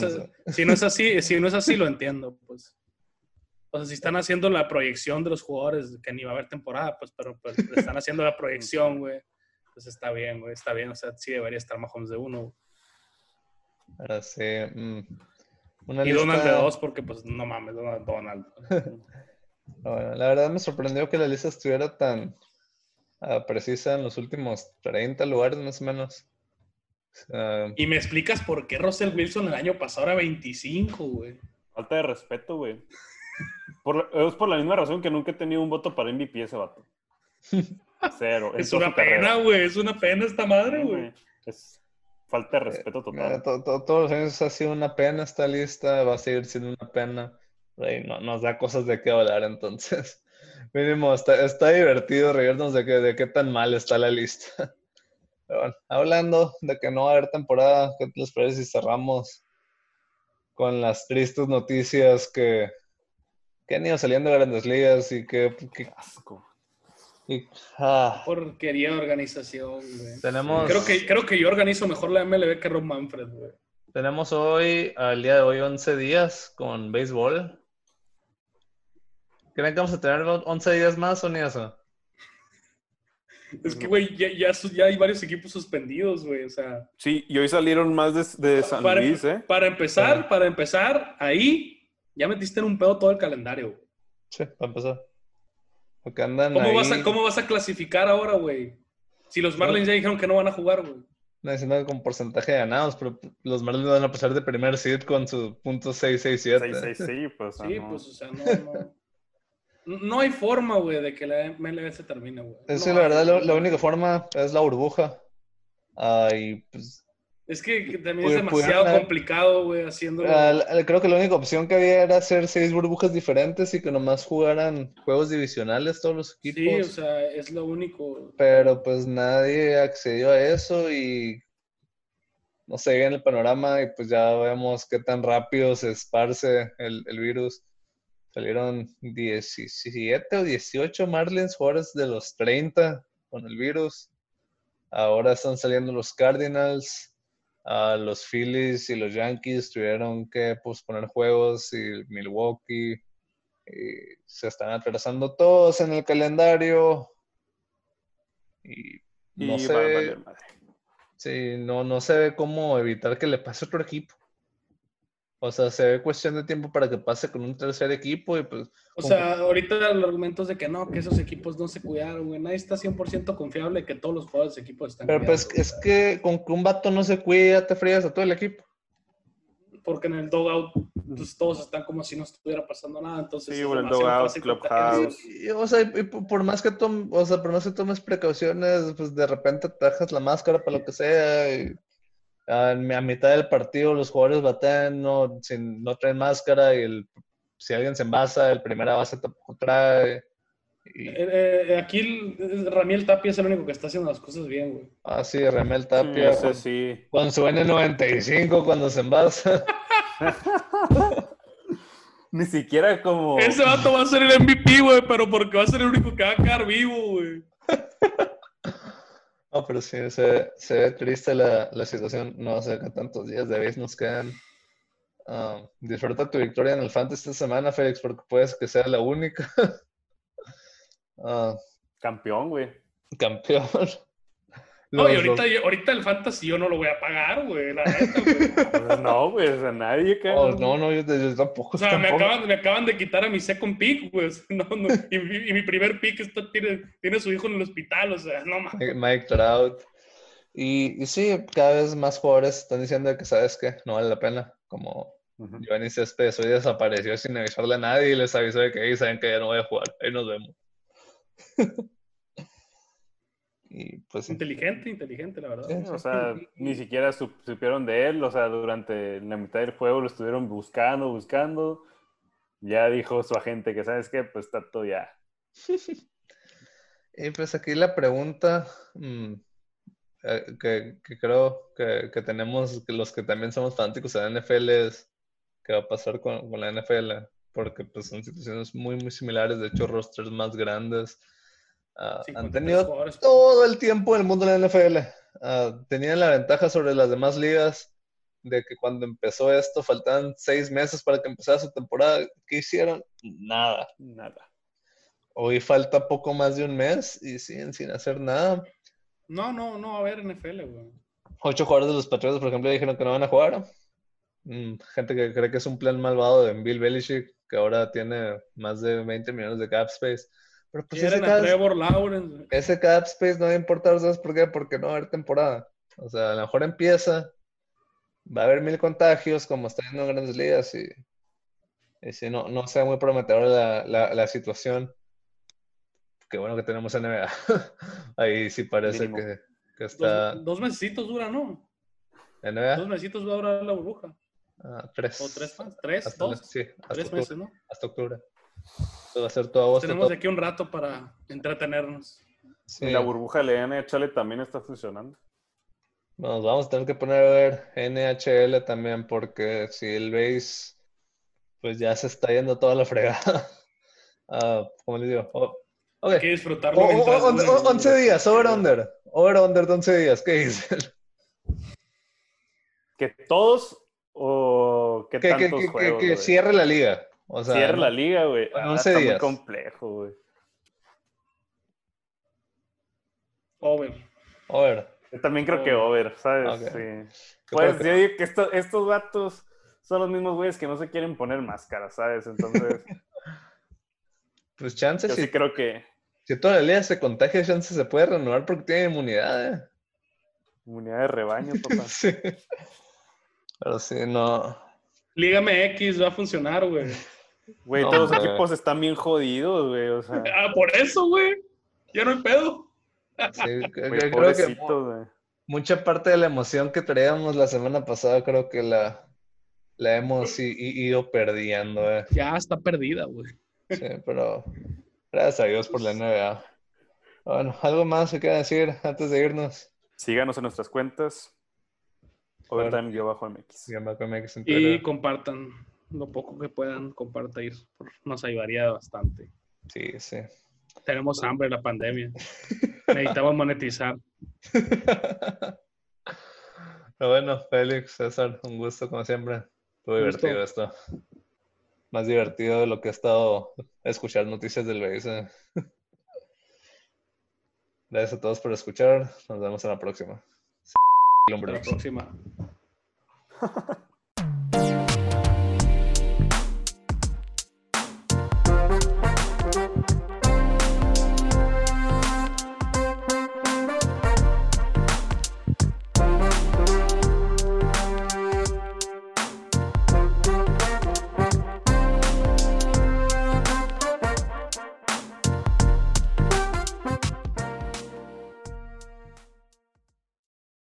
si no es así, si no es así, lo entiendo, pues. O sea, si están haciendo la proyección de los jugadores, que ni va a haber temporada, pues, pero pues, están haciendo la proyección, güey. Pues está bien, güey, está bien. O sea, sí debería estar Mahomes de uno. güey. Ahora sí. mm, Una Y Donald de lista- dos, porque pues no mames, Donald. Donald. Bueno, la verdad me sorprendió que la lista estuviera tan ah, precisa en los últimos 30 lugares más o menos. Y me explicas por qué Russell Wilson el año pasado era 25, güey. Falta de respeto, güey. Por es por la misma razón que nunca he tenido un voto para MVP ese vato. Cero. en Es una pena, güey. Es una pena esta madre, güey. Es falta de respeto eh, total. to- to- todos los años ha sido una pena esta lista, va a seguir siendo una pena. No, nos da cosas de qué hablar entonces. Mínimo, está, está divertido reírnos de, que, de qué tan mal está la lista. Pero bueno, hablando de que no va a haber temporada, ¿qué les parece si cerramos con las tristes noticias que, que han ido saliendo de grandes ligas y que, que- Qué asco. Y- ah, Porquería de organización, güey. tenemos, Creo que, creo que yo organizo mejor la MLB que Rob Manfred, güey. tenemos hoy, al día de hoy, 11 días con béisbol. ¿Creen que vamos a tener 11 días más o ni eso? Es que, güey, ya, ya, hay varios equipos suspendidos, güey. O sea, Sí, y hoy salieron más de, de San para, Luis, ¿eh? para empezar, Ah. para empezar, ahí ya metiste en un pedo todo el calendario. güey. Sí, para empezar. Porque andan ¿Cómo, ahí vas a, ¿Cómo vas a clasificar ahora, güey? Si los Marlins ya dijeron que no van a jugar, güey. diciendo con porcentaje de ganados, pero los Marlins van a pasar de primer seed con su punto 667. 6, 6, sí, pues. Sí, pues, o sea, no, no. No hay forma, güey, de que la MLB se termine, güey. Es No que la verdad, la, güey. la única forma es la burbuja. Ah, y pues, Es que también es demasiado pudieron- complicado, güey, haciéndolo. ah, creo que la única opción que había era hacer seis burbujas diferentes y que nomás jugaran juegos divisionales todos los Sí, equipos. o sea, es lo único. pero pues nadie accedió a eso y no sé en el panorama y pues ya vemos qué tan rápido se esparce el, el virus. Salieron 17 o 18 Marlins jugadores de los 30 con el virus. Ahora están saliendo los Cardinals. A los Phillies y los Yankees tuvieron que posponer juegos y Milwaukee. y se están atrasando todos en el calendario. Y no Y sé. madre. Sí, no, no se ve cómo evitar que le pase a otro equipo. O sea, se ve cuestión de tiempo para que pase con un tercer equipo y pues... O sea, ahorita el argumento es de que no, que esos equipos no se cuidaron, güey. Nadie está 100% confiable que todos los jugadores de equipos están Pero pues cuidados, es o sea, que con que un vato no se cuida, te frías a todo el equipo. Porque en el dogout, pues todos están como si no estuviera pasando nada. Entonces, Sí, es o en el fácil clubhouse. Y- y, o sea, y por por más que tom- o sea, por más que tomes precauciones, pues de repente te dejas la máscara para lo que sea. Y a, a mitad del partido los jugadores batean, no, sin, no traen máscara y el, si alguien se envasa, el primera base tampoco trae. Y, Eh, eh, aquí el- Ramiel Tapia es el único que está haciendo las cosas bien, güey. ah, sí, Sí, Tapia con, sí. con su N95 cuando se envasa. Ni siquiera como. Ese vato va a ser el MVP, güey, pero porque va a ser el único que va a quedar vivo, güey. No, pero sí, se, se ve triste la, la situación. No sé qué tantos días de vez nos quedan. Ah, disfruta tu victoria en el Fantasy esta semana, Félix, porque puedes que sea la única. Ah, Campeón, güey. campeón. No, y Los- ahorita, yo- ahorita el Fantasy yo no lo voy a pagar, güy, la neta, güey. Pues no, güey, o sea, nadie que. Oh, no, no, yo, yo tampoco. O sea, me tampoco. acaban, me acaban de quitar a mi second pick, güey. o sea, No, no, y, mi- y mi primer pick está, tiene, tiene a su hijo en el hospital, o sea, no mames. Mike- Trout. Y, y sí, cada vez más jugadores están diciendo que, ¿sabes qué? No vale la pena. Como. Giovanni Céspedes hoy desapareció sin avisarle a nadie y les avisó de que ahí saben que ya no voy a jugar. Ahí nos vemos. y pues sí. Inteligente, inteligente, la verdad. Sí. O sea, ni siquiera sup- supieron de él, o sea, durante la mitad del juego lo estuvieron buscando, buscando. Ya dijo su agente que, ¿sabes qué? Pues está todo ya. Y pues aquí la pregunta mm, eh, que, que creo que, que tenemos que los que también somos fanáticos de la NFL es qué va a pasar con, con la NFL, porque pues son situaciones muy muy similares, de hecho rosters más grandes. Ah, han 53 tenido jugadores. todo el tiempo en el mundo de la NFL. Ah, tenían la ventaja sobre las demás ligas de que cuando empezó esto faltaban seis meses para que empezara su temporada. ¿Qué hicieron? Nada. Nada. Hoy falta poco más de un mes y siguen sin hacer nada. No, no, no va a haber NFL, güey. Ocho jugadores de los Patriots, por ejemplo, dijeron que no van a jugar. Mm, gente que cree que es un plan malvado de Bill Belichick, que ahora tiene más de 20 millones de cap space. Pero pues ese cap, Trevor Lawrence. ese cap space no va a importar, ¿sabes por qué? Porque no va a haber temporada. O sea, a lo mejor empieza, va a haber mil contagios, como está yendo en grandes ligas, y, y si no, no sea muy prometedora la, la, la situación. Qué bueno que tenemos NBA. Ahí sí parece que, que está Dos, dos mesecitos dura, ¿no? Dos NBA. mesecitos va a durar la burbuja. Ah, tres. O tres. Tres, Hasta la- dos, sí, hasta tres octubre, meses, ¿no? hasta octubre. Esto va a ser todo agosto. Tenemos todo- de aquí un rato para entretenernos. sí. Y la burbuja de la NHL también está funcionando. Nos vamos a tener que poner a ver NHL también porque si el base pues ya se está yendo toda la fregada. ¿Cómo les digo? Oh, ok. Hay que disfrutarlo O- o- mientras once- dure. o- 11 días, over under. Over under de 11 días. ¿Qué dicen? ¿Que todos o Que, que, tantos que- juegos? cierre la liga. O sea, ¿no? la liga, güey. Ah, 11 está muy complejo, güey. Over. Over. Yo también creo que Over. ¿sabes? Sí. Pues yo digo que esto- estos vatos son los mismos güeyes que no se quieren poner máscara, ¿sabes? Entonces, Pues chances, yo si, sí creo que si toda la liga se contagia, chances se puede renovar porque tiene inmunidad. ¿eh? inmunidad de rebaño, papá. Sí. Pero sí, no. Liga MX va a funcionar, güey. Güey, No, todos los equipos están bien jodidos, güey. O sea, Ah, por eso, güey. Ya no hay pedo. Sí, creo que mucha parte de la emoción que traíamos la semana pasada, creo que la, la hemos i- i- ido perdiendo. eh. Ya está perdida, güey. Sí, pero gracias a Dios por la NBA. Bueno, ¿algo más que quieran decir antes de irnos? Síganos en nuestras cuentas. Overtime-MX. Guión bajo MX en Y compartan lo poco que puedan compartir. Nos ayudaría bastante. Sí, sí. Tenemos hambre en la pandemia. Necesitamos monetizar. Pero bueno, Félix, César, un gusto como siempre. Estuvo divertido esto. Más divertido de lo que he estado escuchar noticias del BS. Gracias a todos por escuchar. Nos vemos en la próxima. Hasta la próxima.